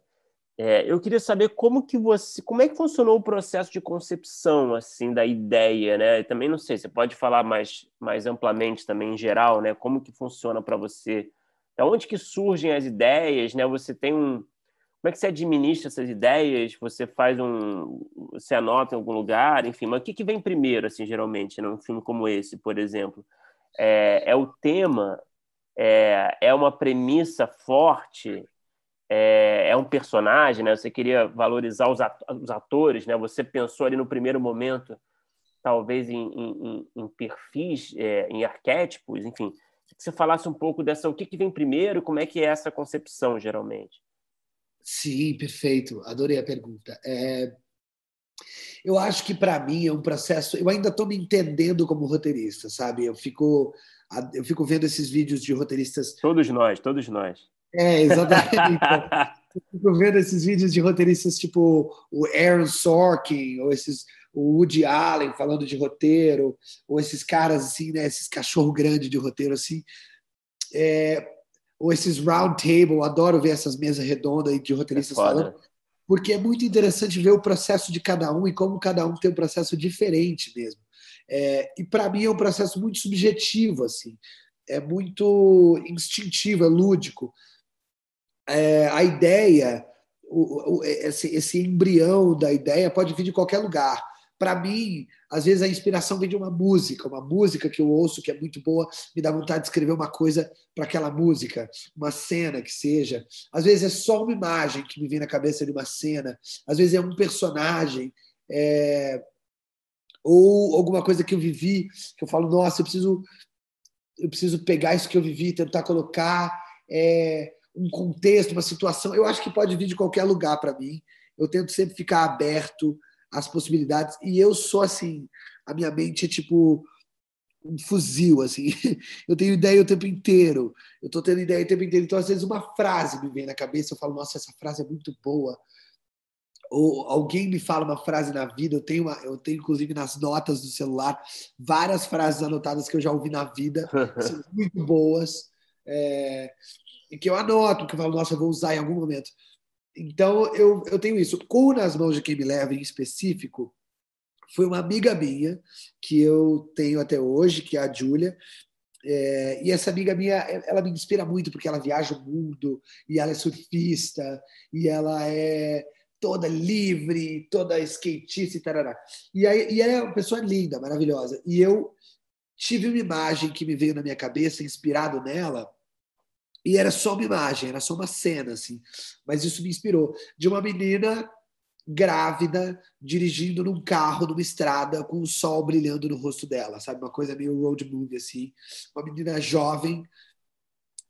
É, eu queria saber como que você, como é que funcionou o processo de concepção assim da ideia, né? E também não sei, você pode falar mais mais amplamente também em geral, né? Como que funciona para você? Da onde que surgem as ideias, né? Você tem um como é que você administra essas ideias? Você faz um. Você anota em algum lugar, enfim, mas o que, que vem primeiro, assim, geralmente, num filme como esse, por exemplo? É, é o tema? É, é uma premissa forte? É, é um personagem, né? Você queria valorizar os atores, né? Você pensou ali no primeiro momento, talvez em, em, em perfis, é, em arquétipos, enfim. Que você falasse um pouco dessa, o que, que vem primeiro, como é que é essa concepção, geralmente? Sim, perfeito. Adorei a pergunta. É... Eu acho que para mim é um processo. Eu ainda estou me entendendo como roteirista, sabe? Eu fico, eu fico vendo esses vídeos de roteiristas. Todos nós, todos nós. É, exatamente. eu fico vendo esses vídeos de roteiristas tipo o Aaron Sorkin ou esses o Woody Allen falando de roteiro ou esses caras assim, né? Esses cachorro grande de roteiro assim. É, ou esses round table, adoro ver essas mesas redondas de roteiristas é falando, porque é muito interessante ver o processo de cada um e como cada um tem um processo diferente mesmo. É, e para mim é um processo muito subjetivo, assim, é muito instintivo, é lúdico. É, a ideia, o, o, esse, esse embrião da ideia pode vir de qualquer lugar para mim, às vezes a inspiração vem de uma música, uma música que eu ouço que é muito boa, me dá vontade de escrever uma coisa para aquela música, uma cena que seja. Às vezes é só uma imagem que me vem na cabeça de uma cena, às vezes é um personagem, é... ou alguma coisa que eu vivi, que eu falo, nossa, eu preciso, eu preciso pegar isso que eu vivi, tentar colocar é... um contexto, uma situação. Eu acho que pode vir de qualquer lugar para mim. Eu tento sempre ficar aberto as possibilidades. E eu sou assim, a minha mente é tipo um fuzil, assim. Eu tenho ideia o tempo inteiro. Eu estou tendo ideia o tempo inteiro. Então, às vezes, uma frase me vem na cabeça, eu falo, nossa, essa frase é muito boa. Ou alguém me fala uma frase na vida, eu tenho, uma, eu tenho inclusive nas notas do celular várias frases anotadas que eu já ouvi na vida, são muito boas, é, e que eu anoto, que eu falo, nossa, eu vou usar em algum momento. Então, eu, eu tenho isso. Com Nas Mãos de Quem Me Leva, em específico, foi uma amiga minha, que eu tenho até hoje, que é a Júlia. É, e essa amiga minha, ela me inspira muito, porque ela viaja o mundo, e ela é surfista, e ela é toda livre, toda skatista e tarará. E, aí, e ela é uma pessoa linda, maravilhosa. E eu tive uma imagem que me veio na minha cabeça, inspirado nela, e era só uma imagem, era só uma cena, assim. Mas isso me inspirou. De uma menina grávida dirigindo num carro numa estrada com o sol brilhando no rosto dela, sabe? Uma coisa meio road movie, assim. Uma menina jovem,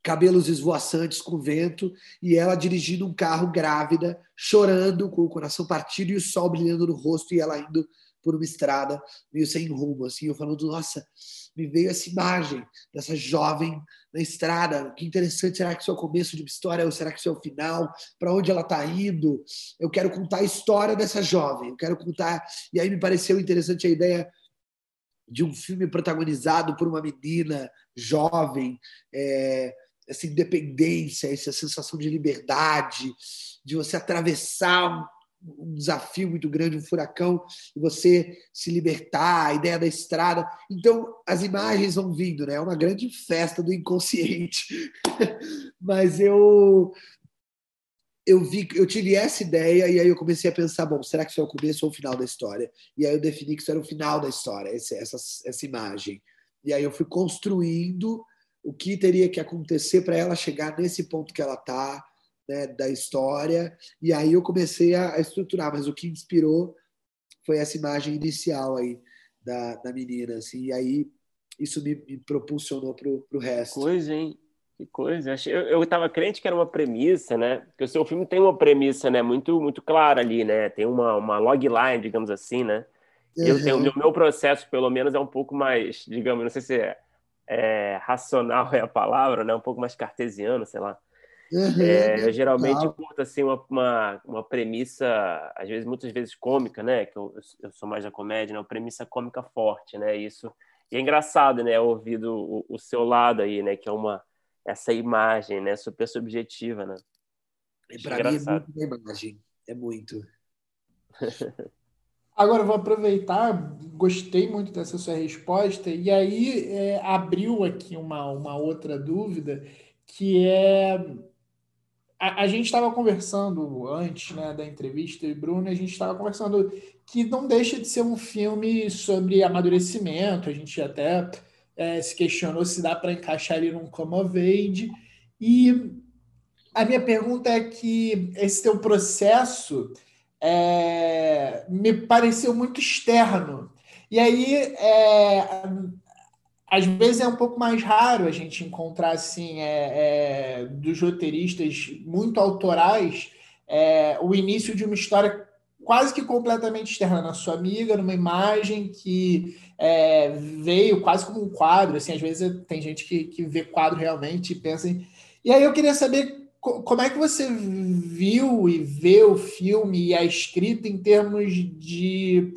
cabelos esvoaçantes com vento, e ela dirigindo um carro grávida, chorando, com o coração partido e o sol brilhando no rosto, e ela indo por uma estrada meio sem rumo, assim. Eu falando, nossa me veio essa imagem dessa jovem na estrada. Que interessante, será que isso é o começo de uma história ou será que isso é o final? Para onde ela está indo? Eu quero contar a história dessa jovem, eu quero contar. E aí me pareceu interessante a ideia de um filme protagonizado por uma menina jovem, é, essa independência, essa sensação de liberdade, de você atravessar um desafio muito grande, um furacão, e você se libertar, a ideia da estrada. Então, as imagens vão vindo, né? É uma grande festa do inconsciente. Mas eu eu vi, eu tive essa ideia e aí eu comecei a pensar, bom, será que isso é o começo ou o final da história? E aí eu defini que isso era o final da história, essa, essa, essa imagem. E aí eu fui construindo o que teria que acontecer para ela chegar nesse ponto que ela está, né, da história. E aí eu comecei a, a, estruturar, mas o que inspirou foi essa imagem inicial aí da, da menina, assim. E aí isso me, me propulsionou pro, pro resto. Que coisa, hein? Que coisa. Eu, eu tava crente que era uma premissa, né? Porque o seu filme tem uma premissa, né? Muito, muito clara ali, né? Tem uma, uma logline, digamos assim, né? Uhum. Eu tenho, o meu processo, pelo menos, é um pouco mais, digamos, não sei se é, é racional é a palavra, né? Um pouco mais cartesiano, sei lá. Uhum. É, eu geralmente curto assim uma, uma, uma, premissa, às vezes, muitas vezes cômica, né? Que eu, eu sou mais da comédia, né? Uma premissa cômica forte, né? Isso e é engraçado, né? Ouvir o, o seu lado aí, né? Que é uma essa imagem, né? Super subjetiva, né? Para mim é muito imagem, é muito. Agora, vou aproveitar, gostei muito dessa sua resposta, e aí é, abriu aqui uma, uma outra dúvida, que é. A, a gente estava conversando antes né, da entrevista, e Bruno, a gente estava conversando que não deixa de ser um filme sobre amadurecimento, a gente até é, se questionou se dá para encaixar ele num come of age, e a minha pergunta é que esse teu processo é, me pareceu muito externo. E aí, é, às vezes é um pouco mais raro a gente encontrar assim é, é dos roteiristas muito autorais é, o início de uma história quase que completamente externa na sua amiga, numa imagem que é, veio quase como um quadro. Assim, às vezes tem gente que, que vê quadro realmente e pensa em... E aí eu queria saber como é que você viu e vê o filme e a escrita em termos de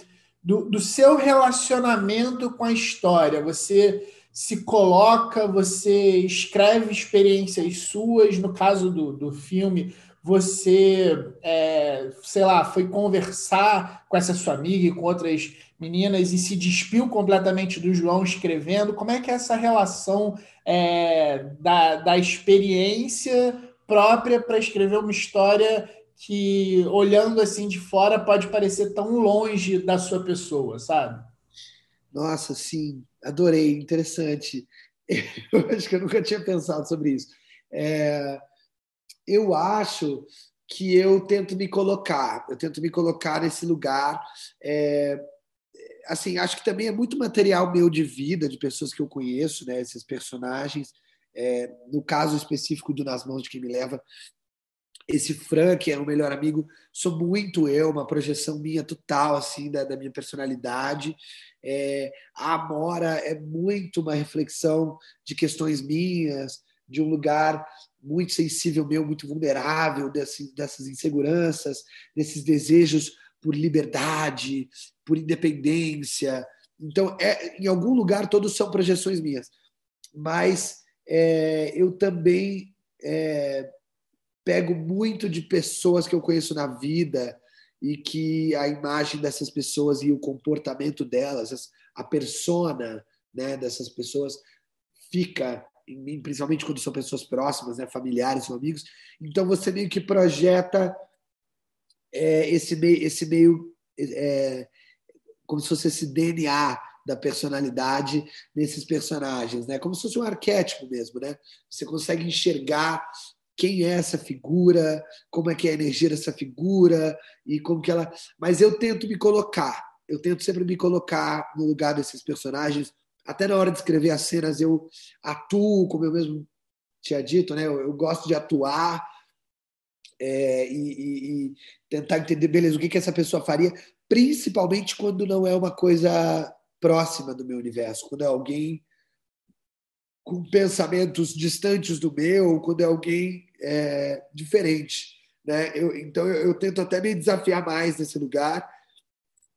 do, do seu relacionamento com a história? Você se coloca, você escreve experiências suas, no caso do, do filme, você, é, sei lá, foi conversar com essa sua amiga e com outras meninas e se despiu completamente do João escrevendo. Como é que é essa relação é, da, da experiência própria para escrever uma história que, olhando assim de fora, pode parecer tão longe da sua pessoa, sabe? Nossa, sim, adorei, interessante. Eu acho que eu nunca tinha pensado sobre isso. É, eu acho que eu tento me colocar, eu tento me colocar nesse lugar. É, assim, acho que também é muito material meu de vida, de pessoas que eu conheço, né, esses personagens. É, no caso específico do Nas Mãos de Quem Me Leva, esse Frank é o melhor amigo, sou muito eu, uma projeção minha total, assim, da, da minha personalidade. É, a Amora é muito uma reflexão de questões minhas, de um lugar muito sensível meu, muito vulnerável dessas, dessas inseguranças, desses desejos por liberdade, por independência. Então, é, em algum lugar, todos são projeções minhas. Mas é, eu também é, pego muito de pessoas que eu conheço na vida e que a imagem dessas pessoas e o comportamento delas, a persona né, dessas pessoas fica em mim, principalmente quando são pessoas próximas, né, familiares ou amigos. Então você meio que projeta é, esse meio, esse meio é, como se fosse esse DNA da personalidade nesses personagens, né? Como se fosse um arquétipo mesmo, né? Você consegue enxergar quem é essa figura, como é que é a energia dessa figura e como que ela. Mas eu tento me colocar, eu tento sempre me colocar no lugar desses personagens. Até na hora de escrever as cenas eu atuo, como eu mesmo tinha dito, né? Eu, eu gosto de atuar é, e, e, e, tentar entender, beleza, o que que essa pessoa faria, principalmente quando não é uma coisa próxima do meu universo, quando é alguém com pensamentos distantes do meu, quando é alguém é, diferente. Né? Eu, então, eu, eu, tento até me desafiar mais nesse lugar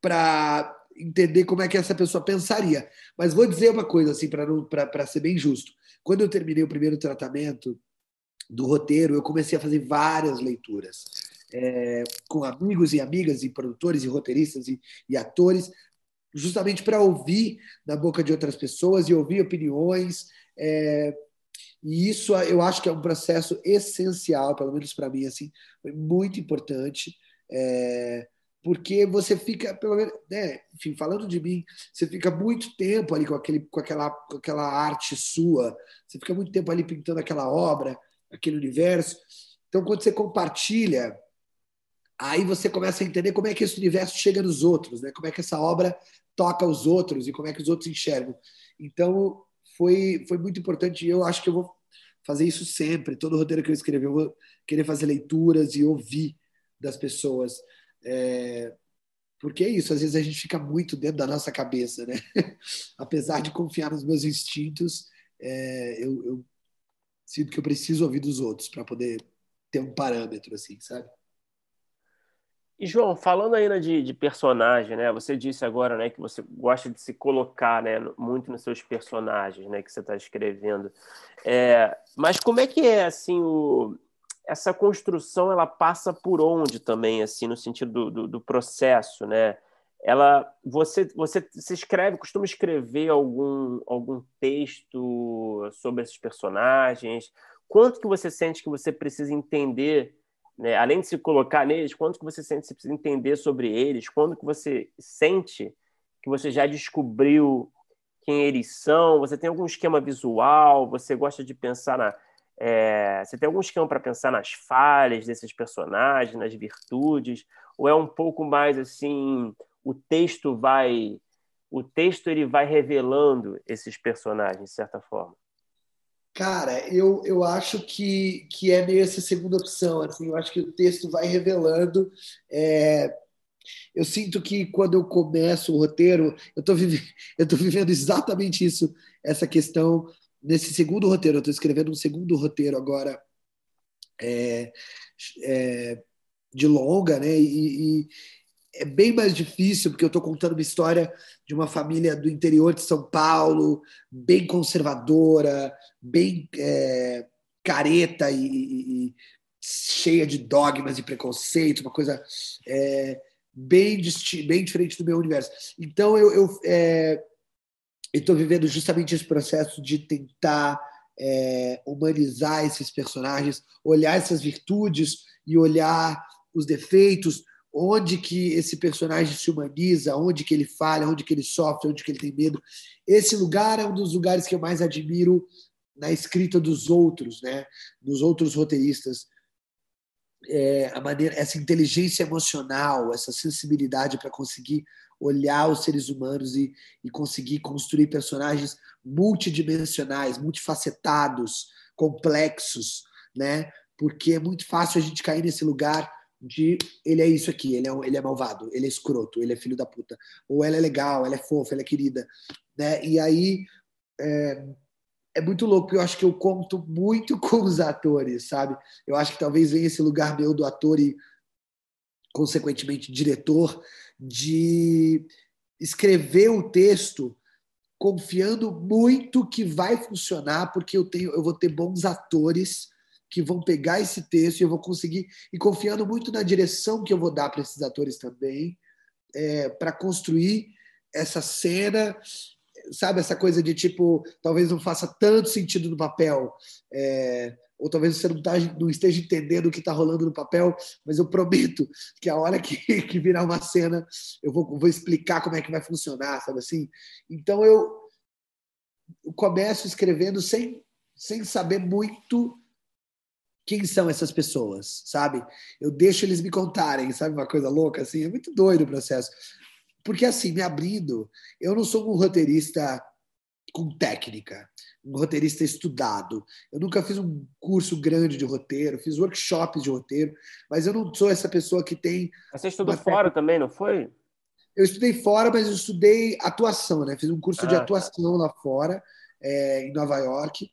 para entender como é que essa pessoa pensaria. Mas vou dizer uma coisa, assim, para ser bem justo. Quando eu terminei o primeiro tratamento do roteiro, eu comecei a fazer várias leituras. É, com amigos e amigas, e produtores, e roteiristas, e, e atores, justamente para ouvir na boca de outras pessoas e ouvir opiniões. É, e isso eu acho que é um processo essencial, pelo menos para mim, assim, foi muito importante, é, porque você fica, pelo menos, né, enfim, falando de mim, você fica muito tempo ali com, aquele, com, aquela, com aquela arte sua, você fica muito tempo ali pintando aquela obra, aquele universo. Então, quando você compartilha, aí você começa a entender como é que esse universo chega nos outros, né? como é que essa obra toca os outros e como é que os outros enxergam. Então, foi, foi muito importante e eu acho que eu vou fazer isso sempre. Todo roteiro que eu escrever, eu vou querer fazer leituras e ouvir das pessoas. É, porque é isso, às vezes a gente fica muito dentro da nossa cabeça, né? Apesar de confiar nos meus instintos, é, eu, eu, sinto que eu preciso ouvir dos outros para poder ter um parâmetro, assim, sabe? E João, falando ainda de, de, personagem, né? Você disse agora, né, que você gosta de se colocar, né, muito nos seus personagens, né, que você está escrevendo. É, mas como é que é assim o, essa construção? Ela passa por onde também, assim, no sentido do, do, do processo, né? Ela, você, você se escreve, costuma escrever algum algum texto sobre esses personagens? Quanto que você sente que você precisa entender né? Além de se colocar neles, quanto que você sente você precisa entender sobre eles? Quando que você sente que você já descobriu quem eles são? Você tem algum esquema visual? Você gosta de pensar na... É, você tem algum esquema para pensar nas falhas desses personagens, nas virtudes? Ou é um pouco mais assim, o texto vai... O texto ele vai revelando esses personagens, de certa forma? Cara, eu, eu acho que, que é meio essa segunda opção. Assim, eu acho que o texto vai revelando. É, eu sinto que quando eu começo o roteiro, eu estou vive, vivendo exatamente isso, essa questão nesse segundo roteiro. Eu estou escrevendo um segundo roteiro agora é, é, de longa, né? E, e, é bem mais difícil, porque eu estou contando uma história de uma família do interior de São Paulo, bem conservadora, bem é, careta e, e, e, cheia de dogmas e preconceitos, uma coisa é, bem, bem diferente do meu universo. Então, eu estou é, vivendo justamente esse processo de tentar é, humanizar esses personagens, olhar essas virtudes e olhar os defeitos, onde que esse personagem se humaniza, onde que ele falha, onde que ele sofre, onde que ele tem medo. Esse lugar é um dos lugares que eu mais admiro na escrita dos outros, né? Dos outros roteiristas. É, a maneira, essa inteligência emocional, essa sensibilidade para conseguir olhar os seres humanos e, e conseguir construir personagens multidimensionais, multifacetados, complexos, né? Porque é muito fácil a gente cair nesse lugar de ele é isso aqui, ele é, ele é malvado, ele é escroto, ele é filho da puta, ou ela é legal, ela é fofa, ela é querida, né? E aí é, é muito louco, eu acho que eu conto muito com os atores, sabe? Eu acho que talvez venha esse lugar meu do ator e consequentemente diretor de escrever o texto confiando muito que vai funcionar, porque eu tenho eu vou ter bons atores que vão pegar esse texto e eu vou conseguir, e confiando muito na direção que eu vou dar para esses atores também, é, para construir essa cena, sabe, essa coisa de tipo, talvez não faça tanto sentido no papel, é, ou talvez você não, tá, não, esteja entendendo o que está rolando no papel, mas eu prometo que a hora que, que virar uma cena, eu vou, vou explicar como é que vai funcionar, sabe assim? Então eu começo escrevendo sem, sem saber muito quem são essas pessoas, sabe? Eu deixo eles me contarem, sabe? Uma coisa louca, assim, é muito doido o processo. Porque, assim, me abrindo, eu não sou um roteirista com técnica, um roteirista estudado. Eu nunca fiz um curso grande de roteiro, fiz workshops de roteiro, mas eu não sou essa pessoa que tem. Você estudou fora também, não foi? Eu estudei fora, mas eu estudei atuação, né? Fiz um curso ah, de tá. atuação tá. lá fora, é, em Nova York.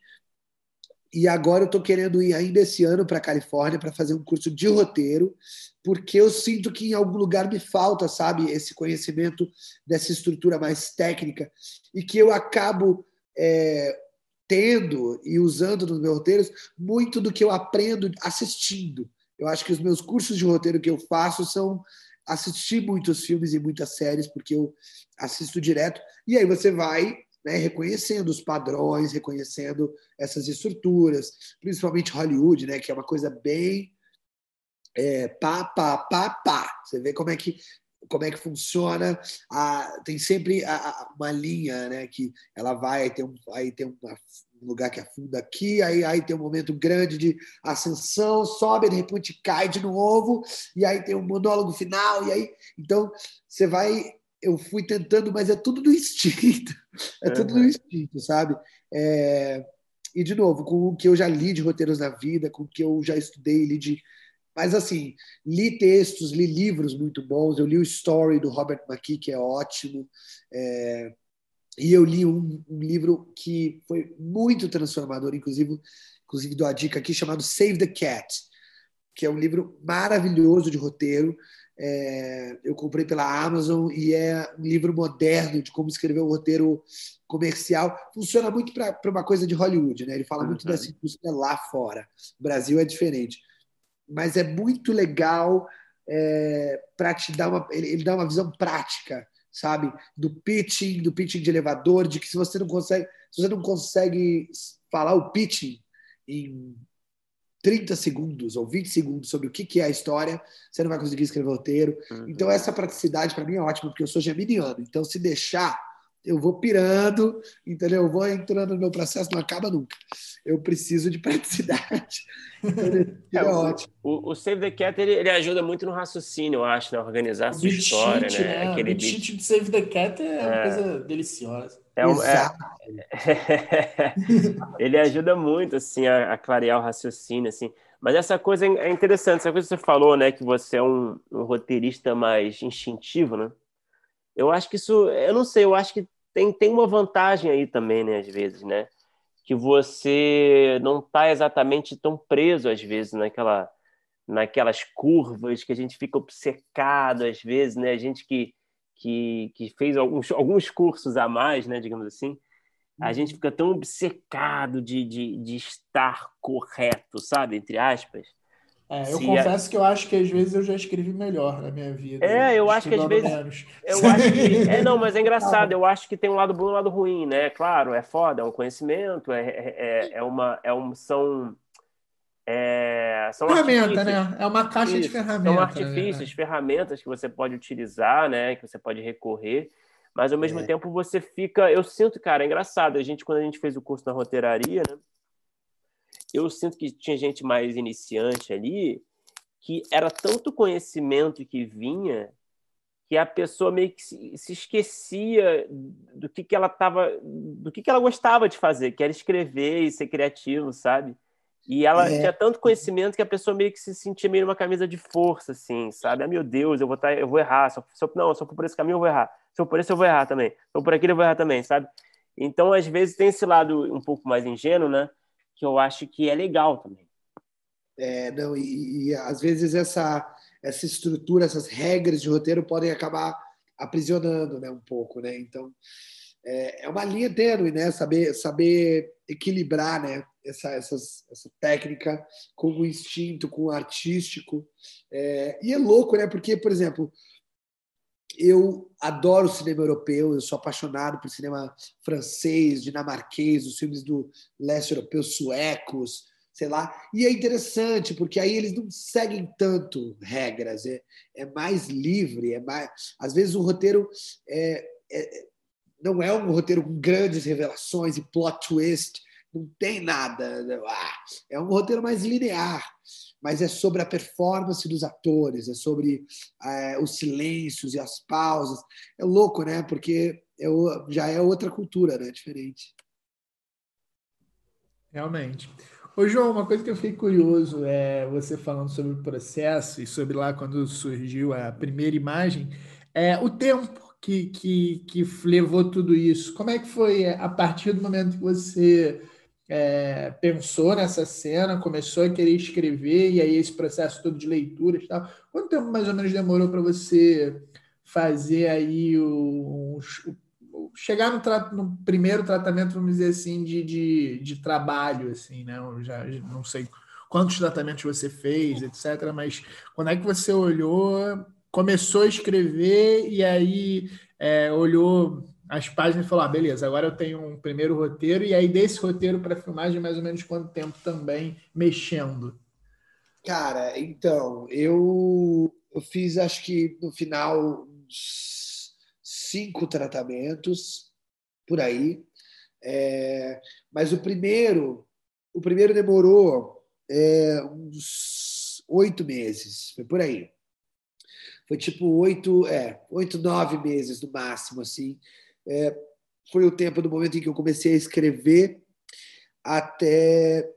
E agora eu estou querendo ir ainda esse ano para a Califórnia para fazer um curso de roteiro, porque eu sinto que em algum lugar me falta, sabe, esse conhecimento dessa estrutura mais técnica e que eu acabo é, tendo e usando nos meus roteiros muito do que eu aprendo assistindo. Eu acho que os meus cursos de roteiro que eu faço são assistir muitos filmes e muitas séries, porque eu assisto direto. E aí você vai né, reconhecendo os padrões, reconhecendo essas estruturas, principalmente Hollywood, né, que é uma coisa bem é, pá, pá, pá, pá. Você vê como é que como é que funciona. A, tem sempre a, a, uma linha, né? Que ela vai, aí tem um, aí tem uma, um lugar que afunda aqui, aí, aí tem um momento grande de ascensão, sobe, de repente cai de novo, e aí tem um monólogo final, e aí. Então, você vai eu fui tentando, mas é tudo do instinto. É tudo do instinto, sabe? É, E, de novo, com o que eu já li de roteiros na vida, com o que eu já estudei, li de. Mas, assim, li textos, li livros muito bons. Eu li o Story do Robert McKee, que é ótimo. É... E eu li um, um, livro que foi muito transformador, inclusive, inclusive dou a dica aqui, chamado Save the Cat, que é um livro maravilhoso de roteiro. É, eu comprei pela Amazon e é um livro moderno de como escrever um roteiro comercial. Funciona muito para uma coisa de Hollywood, né? Ele fala muito uhum. dessa indústria lá fora. O Brasil é diferente. Mas é muito legal é, para te dar uma. Ele, ele, dá uma visão prática, sabe? Do pitching, do pitching de elevador, de que se você não consegue, se você não consegue falar o pitching em 30 segundos ou 20 segundos sobre o que é a história, você não vai conseguir escrever roteiro. Uhum. Então, essa praticidade para mim é ótima, porque eu sou geminiano. Então, se deixar, eu vou pirando, entendeu? Eu vou entrando no meu processo, não acaba nunca. Eu preciso de praticidade. Então, é, é ótimo. O, o, Save the Cat ele, ele, ajuda muito no raciocínio, eu acho, né? Organizar a sua história, cheat, né? né? Aquele o cheat de Save the Cat é, é. uma coisa deliciosa. É, um, é... ele ajuda muito assim a, a, clarear o raciocínio assim. Mas essa coisa é interessante, essa coisa que você falou, né, que você é um, um, roteirista mais instintivo, né? Eu acho que isso, eu não sei, eu acho que tem, tem uma vantagem aí também, né, às vezes, né? Que você não está exatamente tão preso às vezes naquela naquelas curvas que a gente fica obcecado às vezes, né? A gente que que, que fez alguns, alguns cursos a mais, né, digamos assim, a gente uhum. fica tão obcecado de, de, de estar correto, sabe? Entre aspas. É, eu Se confesso a... que eu acho que às vezes eu já escrevi melhor na minha vida. É, eu acho que às vezes. Menos. Eu acho que. É, não, mas é engraçado. Eu acho que tem um lado bom e um lado ruim, né? Claro, é foda, é um conhecimento, é, é, é, uma, é um, são é, são ferramenta, né? É uma caixa Isso, de ferramentas. São artifícios, né? ferramentas que você pode utilizar, né? Que você pode recorrer. Mas ao mesmo é. tempo você fica. Eu sinto, cara, é engraçado. A gente, quando a gente fez o curso na roteiraria, né? Eu sinto que tinha gente mais iniciante ali que era tanto conhecimento que vinha que a pessoa meio que se, esquecia do que, que ela tava, do que, que ela gostava de fazer, que era escrever e ser criativo, sabe? E ela é. tinha tanto conhecimento que a pessoa meio que se sentia meio uma camisa de força, assim, sabe? Ah, meu Deus, eu vou, tá, eu vou errar. Se eu, se eu, não, se eu for por esse caminho, eu vou errar. Se eu for por esse, eu vou errar também. Se eu for por aquele, eu vou errar também, sabe? Então, às vezes, tem esse lado um pouco mais ingênuo, né? Que eu acho que é legal também. É, não, e, e às vezes essa, essa estrutura, essas regras de roteiro podem acabar aprisionando, né, um pouco, né? Então, é, é uma linha tênue, né? Saber, saber equilibrar, né? essa, essas, essa técnica com o instinto, com o artístico. É, e é louco, né? Porque, por exemplo, eu adoro o cinema europeu, eu sou apaixonado por cinema francês, dinamarquês, os filmes do leste europeu, suecos, sei lá. E é interessante, porque aí eles não seguem tanto regras, é, é mais livre, é mais. Às vezes o roteiro é, é, não é um roteiro com grandes revelações e plot twist, não tem nada. Né? Ah, é um roteiro mais linear, mas é sobre a performance dos atores, é sobre é, os silêncios e as pausas. É louco, né? Porque é, já é outra cultura, né? Diferente. Realmente. Ô, João, uma coisa que eu fiquei curioso é você falando sobre o processo e sobre lá quando surgiu a primeira imagem, é o tempo que, que, que levou tudo isso. Como é que foi a partir do momento que você é, pensou nessa cena, começou a querer escrever, e aí esse processo todo de leitura e tal. Quanto tempo mais ou menos demorou para você fazer aí o, o chegar no, no, primeiro tratamento, vamos dizer assim, de, de, de trabalho, assim, né? Eu já, não sei quantos tratamentos você fez, etc. Mas quando é que você olhou, começou a escrever e aí é, olhou as páginas e falou: ah, beleza, agora eu tenho um primeiro roteiro, e aí desse roteiro para filmagem, mais ou menos quanto tempo também mexendo? Cara, então, eu, eu fiz acho que no final cinco tratamentos por aí. É, mas o primeiro, o primeiro demorou é, uns oito meses, foi por aí. Foi tipo oito, é, oito, nove meses no máximo, assim. É, foi o tempo do momento em que eu comecei a escrever até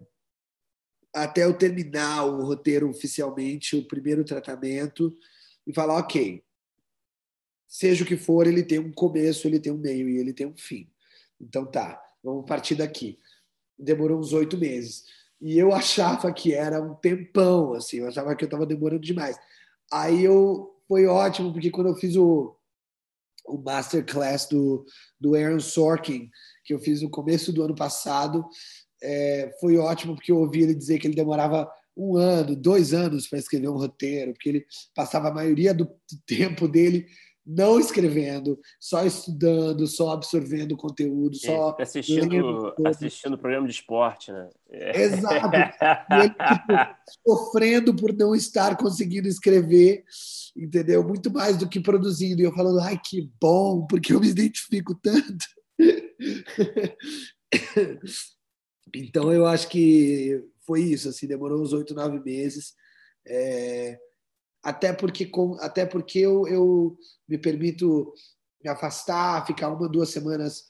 até eu terminar o roteiro oficialmente, o primeiro tratamento, e falar, ok, seja o que for, ele tem um começo, ele tem um meio e ele tem um fim. Então tá, vamos partir daqui. Demorou uns oito meses. E eu achava que era um tempão, assim, eu achava que eu estava demorando demais. Aí eu foi ótimo, porque quando eu fiz o, o masterclass do, do Aaron Sorkin, que eu fiz no começo do ano passado, é, foi ótimo porque eu ouvi ele dizer que ele demorava um ano, dois anos para escrever um roteiro, porque ele passava a maioria do tempo dele não escrevendo, só estudando, só absorvendo conteúdo, só assistindo, assistindo programa de esporte, né? É. Exato. E ele tipo, sofrendo por não estar conseguindo escrever, entendeu? Muito mais do que produzindo. E eu falando, ai que bom, porque eu me identifico tanto. Então eu acho que foi isso, assim, demorou uns oito, nove meses. É, até porque, com, até porque eu, eu me permito me afastar, ficar uma, duas semanas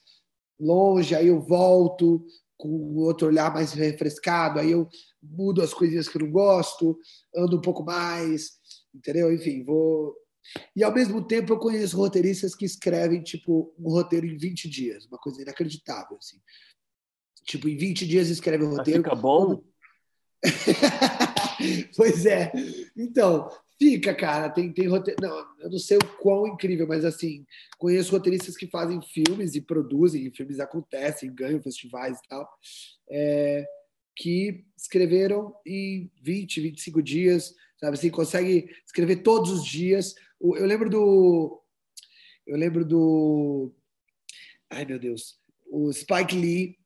longe, aí eu volto com outro olhar mais refrescado, aí eu mudo as coisinhas que eu não gosto, ando um pouco mais, entendeu? Enfim, vou. E ao mesmo tempo eu conheço roteiristas que escrevem tipo um roteiro em 20 dias, uma coisa inacreditável, assim. Tipo, em 20 dias escreve o roteiro. Mas fica bom? pois é. Então, fica, cara. Tem, tem roteiro. Não, eu não sei o quão incrível, mas assim, conheço roteiristas que fazem filmes e produzem, e filmes acontecem, ganham festivais e tal, é, que escreveram em 20, 25 dias, sabe assim, consegue escrever todos os dias. Eu lembro do. Eu lembro do. Ai, meu Deus. O Spike Lee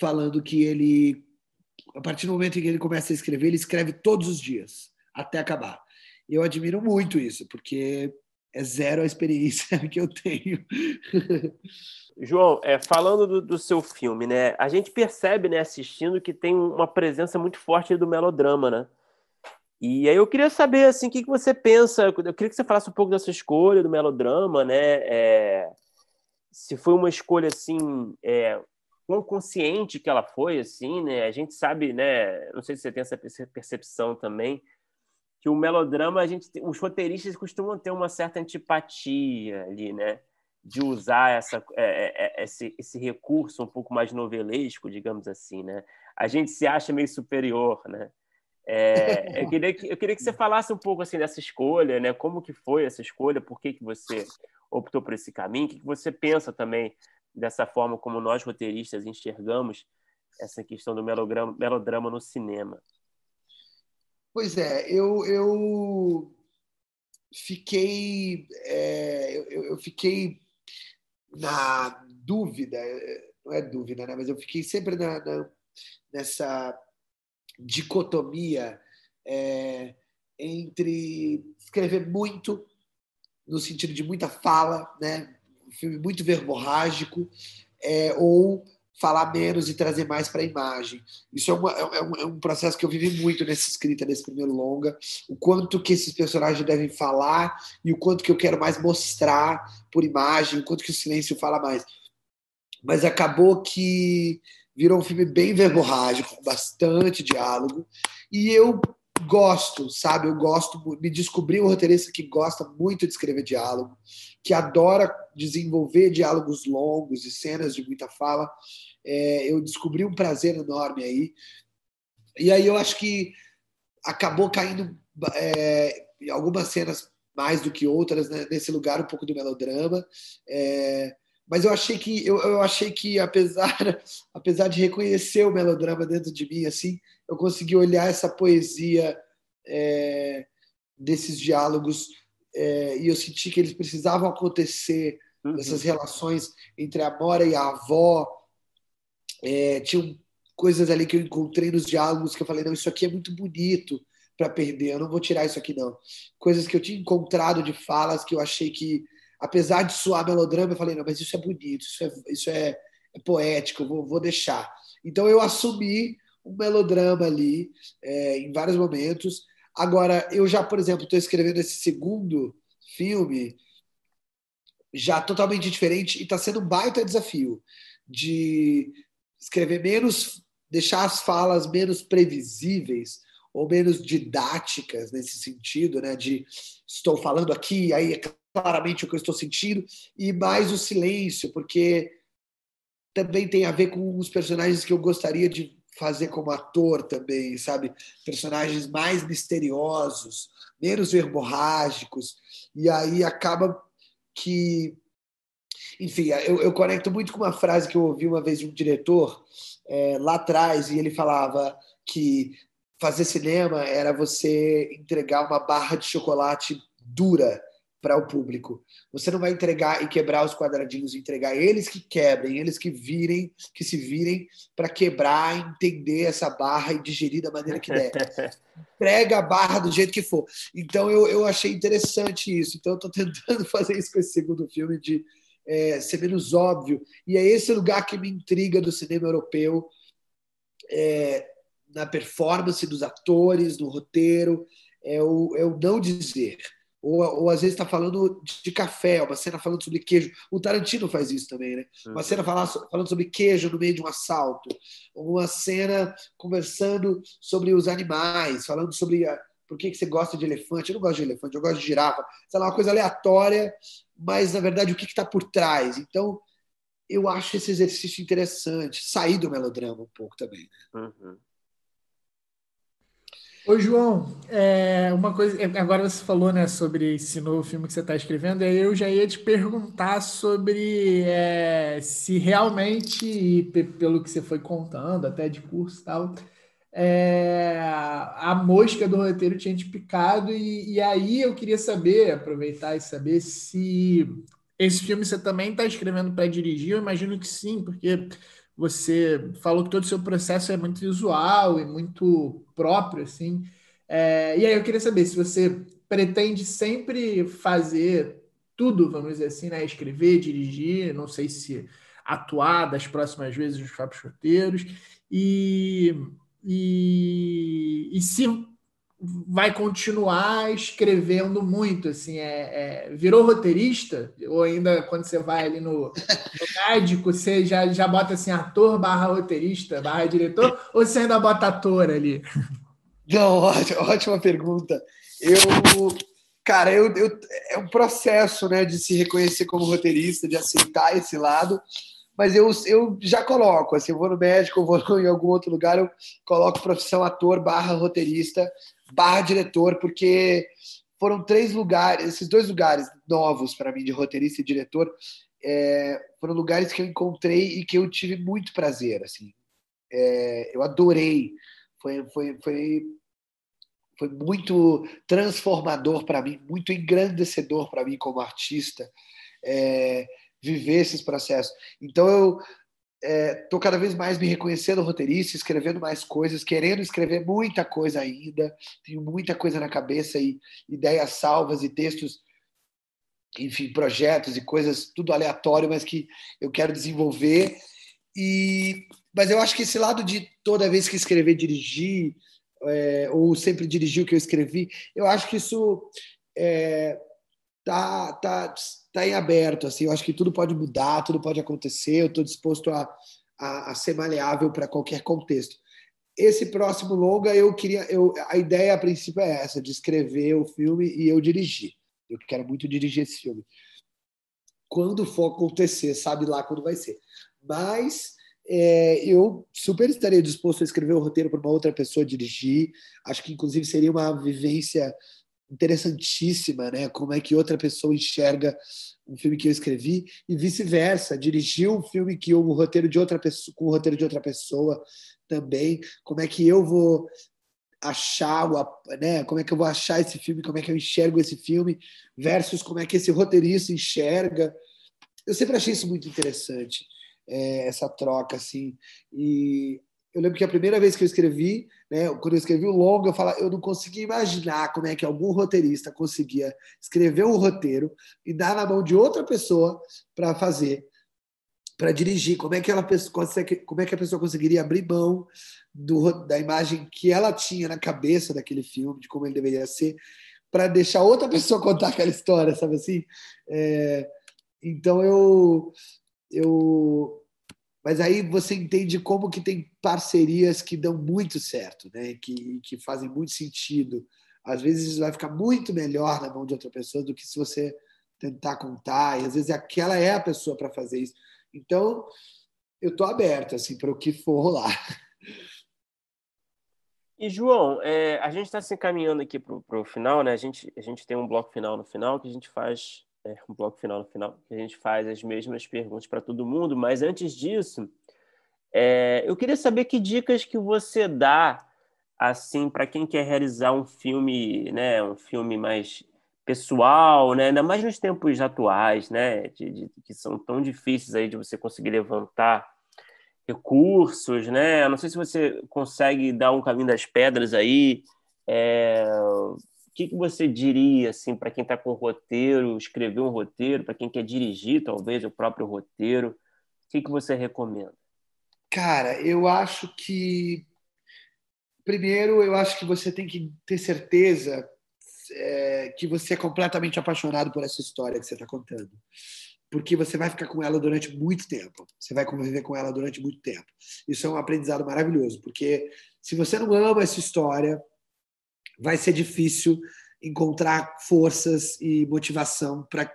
falando que ele, a partir do momento em que ele começa a escrever, ele escreve todos os dias, até acabar. Eu admiro muito isso, porque é zero a experiência que eu tenho. João, é, falando do, do, seu filme, né? A gente percebe, né, assistindo, que tem uma presença muito forte do melodrama, né? E aí eu queria saber, assim, o que, que você pensa. Eu queria que você falasse um pouco da sua escolha do melodrama, né? É, se foi uma escolha, assim, é, quão consciente que ela foi, assim, né? A gente sabe, né? Não sei se você tem essa percepção também, que o melodrama, a gente, os roteiristas costumam ter uma certa antipatia ali, né? De usar essa, é, é, é, esse, esse recurso um pouco mais novelesco, digamos assim, né? A gente se acha meio superior, né? É, eu, queria que, eu queria que você falasse um pouco assim dessa escolha, né? Como que foi essa escolha? Por que, que você optou por esse caminho? O que, que você pensa também dessa forma como nós roteiristas enxergamos essa questão do melodrama, melodrama no cinema. Pois é, eu, eu fiquei é, eu, eu, fiquei na dúvida, não é dúvida, né? mas eu fiquei sempre na, na nessa dicotomia é, entre escrever muito no sentido de muita fala, né? um filme muito verborrágico, é, ou falar menos e trazer mais para a imagem. Isso é, uma, é, um, é, um, processo que eu vivi muito nessa escrita, nesse primeiro longa, o quanto que esses personagens devem falar e o quanto que eu quero mais mostrar por imagem, o quanto que o silêncio fala mais. Mas acabou que virou um filme bem verborrágico, com bastante diálogo, e eu gosto, sabe? Eu gosto, me descobri um roteirista que gosta muito de escrever diálogo, que adora desenvolver diálogos longos e cenas de muita fala. É, eu descobri um prazer enorme aí. E aí eu acho que acabou caindo é, algumas cenas mais do que outras né? nesse lugar um pouco do melodrama. É, mas eu achei que eu, eu achei que apesar apesar de reconhecer o melodrama dentro de mim assim eu consegui olhar essa poesia é, desses diálogos é, e eu senti que eles precisavam acontecer uhum. essas relações entre a Mora e a avó é, tinham coisas ali que eu encontrei nos diálogos que eu falei não isso aqui é muito bonito para perder eu não vou tirar isso aqui não coisas que eu tinha encontrado de falas que eu achei que apesar de soar melodrama, eu falei, não, mas isso é bonito, isso é, isso é, é poético, vou, vou deixar. Então eu assumi um melodrama ali é, em vários momentos. Agora, eu já, por exemplo, estou escrevendo esse segundo filme já totalmente diferente e está sendo um baita desafio de escrever menos deixar as falas menos previsíveis ou menos didáticas nesse sentido, né? De estou falando aqui, aí é claramente o que eu estou sentindo, e mais o silêncio, porque também tem a ver com os personagens que eu gostaria de fazer como ator também, sabe? Personagens mais misteriosos, menos verborrágicos, e aí acaba que. Enfim, eu, eu conecto muito com uma frase que eu ouvi uma vez de um diretor é, lá atrás, e ele falava que fazer cinema era você entregar uma barra de chocolate dura para o público. Você não vai entregar e quebrar os quadradinhos, entregar eles que quebrem, eles que virem, que se virem para quebrar, entender essa barra e digerir da maneira que der. Entrega a barra do jeito que for. Então eu, eu achei interessante isso. Então eu estou tentando fazer isso com esse segundo filme de é, ser menos óbvio. E é esse lugar que me intriga do cinema europeu. É, na performance dos atores, no roteiro, é o, é o não dizer ou, ou às vezes está falando de café, uma cena falando sobre queijo. O Tarantino faz isso também, né? Uma cena falando sobre queijo no meio de um assalto, uma cena conversando sobre os animais, falando sobre a, por que, que você gosta de elefante. Eu não gosto de elefante, eu gosto de girafa. Sei lá, uma coisa aleatória, mas na verdade o que está por trás. Então, eu acho esse exercício interessante, sair do melodrama um pouco também. Né? Uhum. Ô, João, é, uma coisa. É, agora você falou né, sobre esse novo filme que você está escrevendo, aí eu já ia te perguntar sobre é, se realmente, pelo que você foi contando, até de curso e tal, é, a mosca do roteiro tinha te picado, e, e aí eu queria saber, aproveitar e saber se esse filme você também está escrevendo para dirigir. Eu imagino que sim, porque você falou que todo o seu processo é muito visual e muito próprio, assim. É, e aí eu queria saber se você pretende sempre fazer tudo, vamos dizer assim, né? Escrever, dirigir, não sei se atuar das próximas vezes nos próprios roteiros. E, e, e se vai continuar escrevendo muito, assim, é, é, virou roteirista, ou ainda quando você vai ali no, no médico, você já, já bota assim, ator barra roteirista, barra diretor, ou você ainda bota ator ali? Não, ótima, ótima pergunta. Eu, cara, eu, eu, é um processo, né, de se reconhecer como roteirista, de aceitar esse lado, mas eu, eu já coloco, assim, eu vou no médico, eu vou em algum outro lugar, eu coloco profissão ator barra roteirista, barra diretor, porque foram três lugares, esses dois lugares novos para mim, de roteirista e diretor, é, foram lugares que eu encontrei e que eu tive muito prazer, assim. É, eu adorei. Foi, foi, foi, foi muito transformador para mim, muito engrandecedor para mim como artista é, viver esses processos. Então eu estou é, cada vez mais me reconhecendo roteirista, escrevendo mais coisas, querendo escrever muita coisa ainda. Tenho muita coisa na cabeça e ideias salvas e textos, enfim, projetos e coisas, tudo aleatório, mas que eu quero desenvolver. E, mas eu acho que esse lado de toda vez que escrever, dirigir, é, ou sempre dirigir o que eu escrevi, eu acho que isso é, tá, tá, tá em aberto. Assim, eu acho que tudo pode mudar, tudo pode acontecer. Eu estou disposto a, a, a, ser maleável para qualquer contexto. Esse próximo longa, eu queria, eu, a ideia a princípio é essa, de escrever o filme e eu dirigir. Eu quero muito dirigir esse filme. Quando for acontecer, sabe lá quando vai ser. Mas é, eu super estaria disposto a escrever o roteiro para uma outra pessoa dirigir. Acho que, inclusive, seria uma vivência interessantíssima, né? Como é que outra pessoa enxerga um filme que eu escrevi e vice-versa, dirigir um filme que roteiro de outra pessoa, com o roteiro de outra pessoa também, como é que eu vou achar, né? Como é que eu vou achar esse filme, como é que eu enxergo esse filme versus como é que esse roteirista enxerga. Eu sempre achei isso muito interessante, é, essa troca assim. E eu lembro que a primeira vez que eu escrevi, né, quando eu escrevi o longo, eu, eu não conseguia imaginar como é que algum roteirista conseguia escrever um roteiro e dar na mão de outra pessoa para fazer, para dirigir. Como é que ela como é que a pessoa conseguiria abrir mão do, da imagem que ela tinha na cabeça daquele filme, de como ele deveria ser, para deixar outra pessoa contar aquela história, sabe assim? É, então eu eu Mas aí você entende como que tem parcerias que dão muito certo, né? Que, que fazem muito sentido. Às vezes vai ficar muito melhor na mão de outra pessoa do que se você tentar contar. E às vezes aquela é a pessoa para fazer isso. Então, eu estou aberto assim para o que for rolar. E, João, é, a gente está se encaminhando aqui para o final, né? A gente, a gente tem um bloco final no final que a gente faz. É, um bloco final no final, que a gente faz as mesmas perguntas para todo mundo, mas antes disso, é, eu queria saber que dicas que você dá assim para quem quer realizar um filme, né, um filme mais pessoal, né, ainda mais nos tempos atuais, né, de, de, que são tão difíceis aí de você conseguir levantar recursos, né? Não sei se você consegue dar um caminho das pedras aí. É... Que, que você diria assim para quem está com roteiro, escrever um roteiro, para quem quer dirigir talvez o próprio roteiro? O que, que você recomenda? Cara, eu acho que primeiro eu acho que você tem que ter certeza é, que você é completamente apaixonado por essa história que você está contando porque você vai ficar com ela durante muito tempo. Você vai conviver com ela durante muito tempo. Isso é um aprendizado maravilhoso, porque se você não ama essa história, vai ser difícil encontrar forças e motivação para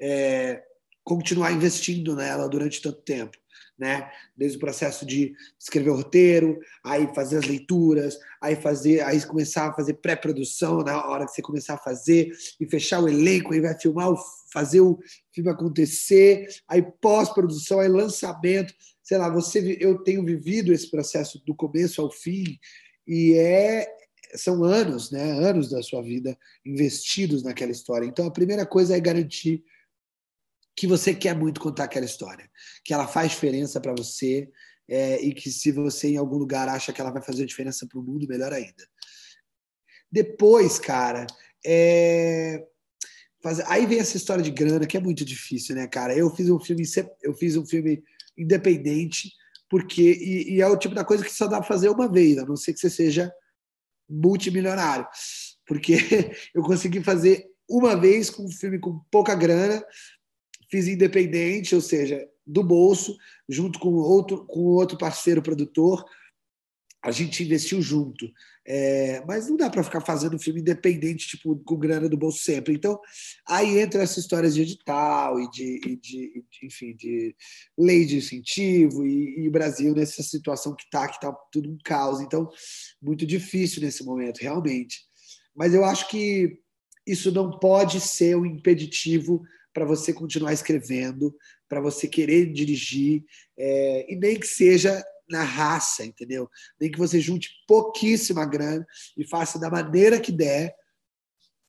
é, continuar investindo nela durante tanto tempo né? Desde o processo de escrever o roteiro, aí fazer as leituras, aí fazer, aí começar a fazer pré-produção na hora que você começar a fazer e fechar o elenco, aí vai filmar, fazer o filme acontecer, aí pós-produção, aí lançamento, sei lá, você eu tenho vivido esse processo do começo ao fim e é são anos, né? Anos da sua vida investidos naquela história. Então a primeira coisa é garantir que você quer muito contar aquela história, que ela faz diferença para você é, e que se você em algum lugar acha que ela vai fazer diferença para o mundo, melhor ainda. Depois, cara, é... aí vem essa história de grana que é muito difícil, né, cara? Eu fiz um filme, eu fiz um filme independente porque e, e é o tipo da coisa que só dá para fazer uma vez, a não ser que você seja multimilionário, porque eu consegui fazer uma vez com um filme com pouca grana, fiz independente, ou seja, do bolso, junto com outro, com outro parceiro produtor. A gente investiu junto. É, mas não dá para ficar fazendo filme independente, tipo, com grana do bolso sempre. Então, aí entra essa histórias de edital e de, e de, enfim, de lei de incentivo e, e Brasil nessa situação que está, que está tudo um caos. Então, muito difícil nesse momento, realmente. Mas eu acho que isso não pode ser um impeditivo para você continuar escrevendo, para você querer dirigir, é, e nem que seja na raça, entendeu? Nem que você junte pouquíssima grana e faça da maneira que der,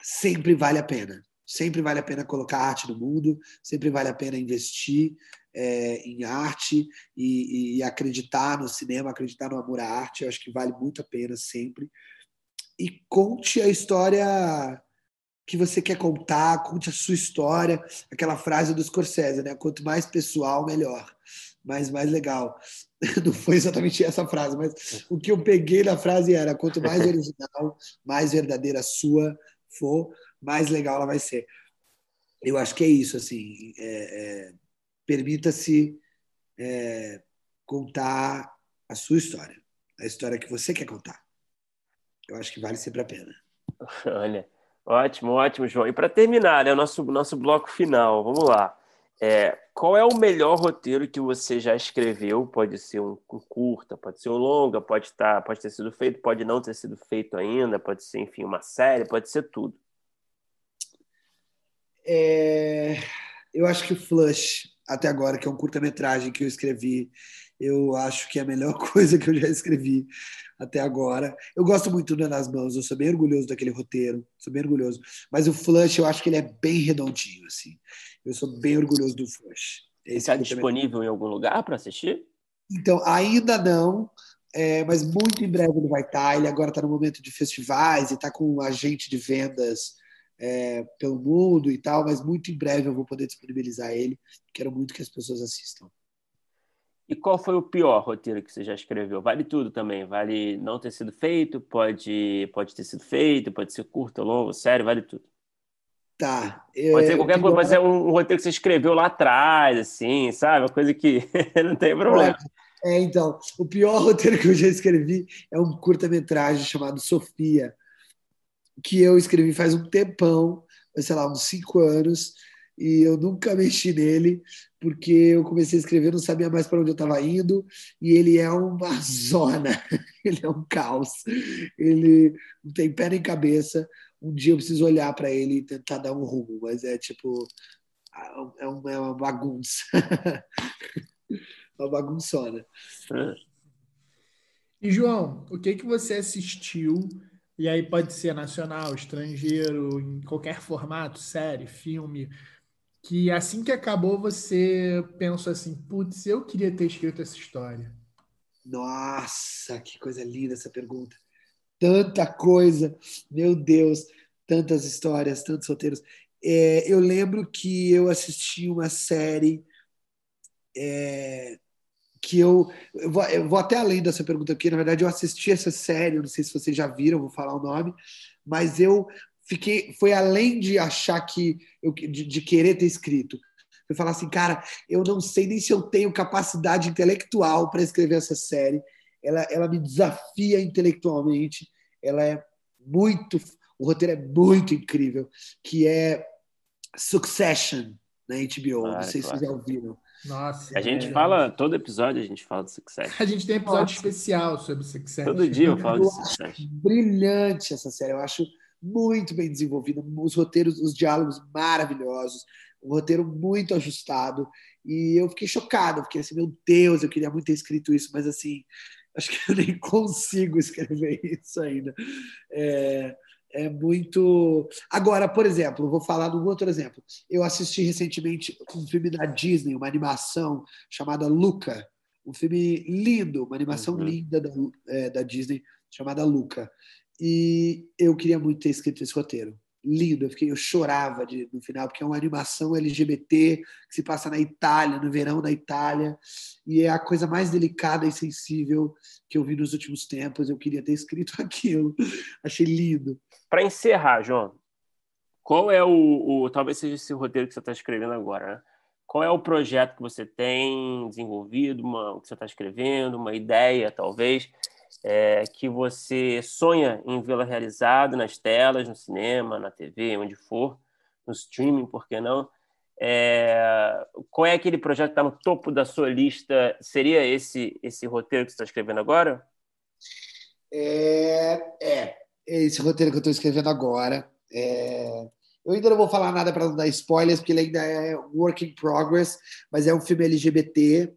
sempre vale a pena. Sempre vale a pena colocar arte no mundo, sempre vale a pena investir é, em arte e, e, acreditar no cinema, acreditar no amor à arte. Eu acho que vale muito a pena sempre. E conte a história que você quer contar, conte a sua história, aquela frase do Scorsese, né? Quanto mais pessoal, melhor, mais mais legal. Não foi exatamente essa frase, mas o que eu peguei da frase era: quanto mais original, mais verdadeira sua for, mais legal ela vai ser. Eu acho que é isso, assim. É, é, Permita-se é, contar a sua história, a história que você quer contar. Eu acho que vale sempre a pena. Olha, Ótimo, ótimo, João. E para terminar, né, o nosso, nosso bloco final, vamos lá. É, qual é o melhor roteiro que você já escreveu? Pode ser um, curta, pode ser um longa, pode, tá, pode ter sido feito, pode não ter sido feito ainda, pode ser, enfim, uma série, pode ser tudo. É, eu acho que o Flush, até agora, que é um curta-metragem que eu escrevi, eu acho que é a melhor coisa que eu já escrevi até agora. Eu gosto muito do Nas Mãos, eu sou bem orgulhoso daquele roteiro, sou bem orgulhoso. Mas o Flush, eu acho que ele é bem redondinho, assim. Eu sou bem orgulhoso do Flush. Está disponível em algum lugar para assistir? Então, ainda não, é, mas muito em breve ele vai estar. Tá. Ele agora está no momento de festivais e está com um agente de vendas é, pelo mundo e tal, mas muito em breve eu vou poder disponibilizar ele. Quero muito que as pessoas assistam. E qual foi o pior roteiro que você já escreveu? Vale tudo também. Vale não ter sido feito, pode, pode ter sido feito, pode ser curto, longo, sério, vale tudo. Tá. Pode ser qualquer coisa, mas é um, um, roteiro que você escreveu lá atrás, assim, sabe? Uma coisa que não tem problema. É, então, o pior roteiro que eu já escrevi é um curta-metragem chamado Sofia, que eu escrevi faz um tempão, sei lá, uns cinco anos, e eu nunca mexi nele, porque eu comecei a escrever, não sabia mais para onde eu estava indo, e ele é uma zona, ele é um caos, ele não tem pé nem cabeça. Um dia eu preciso olhar para ele e tentar dar um rumo, mas é tipo, é uma, é uma bagunça. uma bagunçona. E João, o que que você assistiu? E aí pode ser nacional, estrangeiro, em qualquer formato, série, filme, que assim que acabou você pensou assim, putz, eu queria ter escrito essa história. Nossa, que coisa linda essa pergunta. Tanta coisa, meu Deus, tantas histórias, tantos roteiros. É, eu lembro que eu assisti uma série é, que eu, eu vou, eu, vou, até além dessa pergunta aqui. Na verdade, eu assisti essa série, não sei se vocês já viram, vou falar o nome, mas eu fiquei, foi além de achar que, eu, de, de querer ter escrito. Eu falar assim, cara, eu não sei nem se eu tenho capacidade intelectual para escrever essa série. Ela, ela me desafia intelectualmente. Ela é muito, o roteiro é muito incrível, que é Succession na HBO. Ah, não sei é se vocês já ouviram. Nossa. A gente é... fala, todo episódio a gente fala do Succession. A gente tem episódio Nossa. especial sobre Succession. Todo dia eu falo eu de Succession. Brilhante essa série, eu acho muito bem desenvolvida, os roteiros, os diálogos maravilhosos, um roteiro muito ajustado. E eu fiquei chocado, fiquei assim, meu Deus, eu queria muito ter escrito isso, mas assim, acho que eu nem consigo escrever isso ainda. É, é muito. Agora, por exemplo, vou falar de um outro exemplo. Eu assisti recentemente um filme da Disney, uma animação chamada Luca. Um filme lindo, uma animação uhum. linda da, é, da Disney chamada Luca. E eu queria muito ter escrito esse roteiro. Lindo, eu, fiquei, eu chorava de, no final, porque é uma animação LGBT que se passa na Itália, no verão da Itália, e é a coisa mais delicada e sensível que eu vi nos últimos tempos. Eu queria ter escrito aquilo. Achei lindo. Para encerrar, João, qual é o, o, Talvez seja esse roteiro que você está escrevendo agora, né? Qual é o projeto que você tem desenvolvido, uma, que você está escrevendo, uma ideia, talvez, é, que você sonha em vê-la realizada nas telas, no cinema, na TV, onde for, no streaming, por que não? É, qual é aquele projeto que está no topo da sua lista? Seria esse esse roteiro que você está escrevendo agora? É, é, esse roteiro que eu estou escrevendo agora. É... Eu ainda não vou falar nada para não dar spoilers, porque ele ainda é work in progress, mas é um filme LGBT,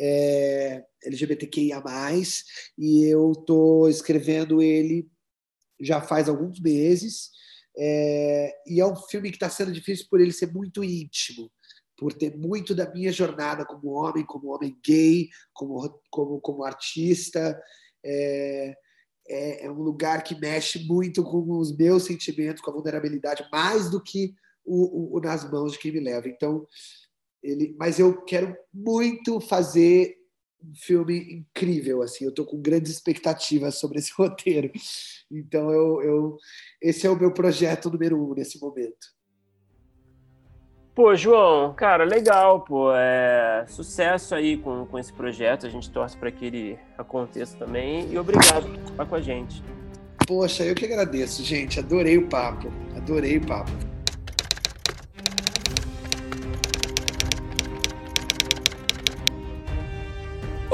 é... LGBTQIA+, e eu estou escrevendo ele já faz alguns meses, é... e é um filme que está sendo difícil por ele ser muito íntimo, por ter muito da minha jornada como homem, como homem gay, como, como, como artista, é é, é, um lugar que mexe muito com os meus sentimentos, com a vulnerabilidade, mais do que o, o, o nas mãos de quem me leva. Então, ele, mas eu quero muito fazer um filme incrível, assim. Eu estou com grandes expectativas sobre esse roteiro. Então, eu, eu, esse é o meu projeto número um nesse momento. Pô, João, cara, legal, pô. É... Sucesso aí com, com esse projeto. A gente torce para que ele aconteça também. E obrigado por estar com a gente. Poxa, eu que agradeço, gente. Adorei o papo. Adorei o papo.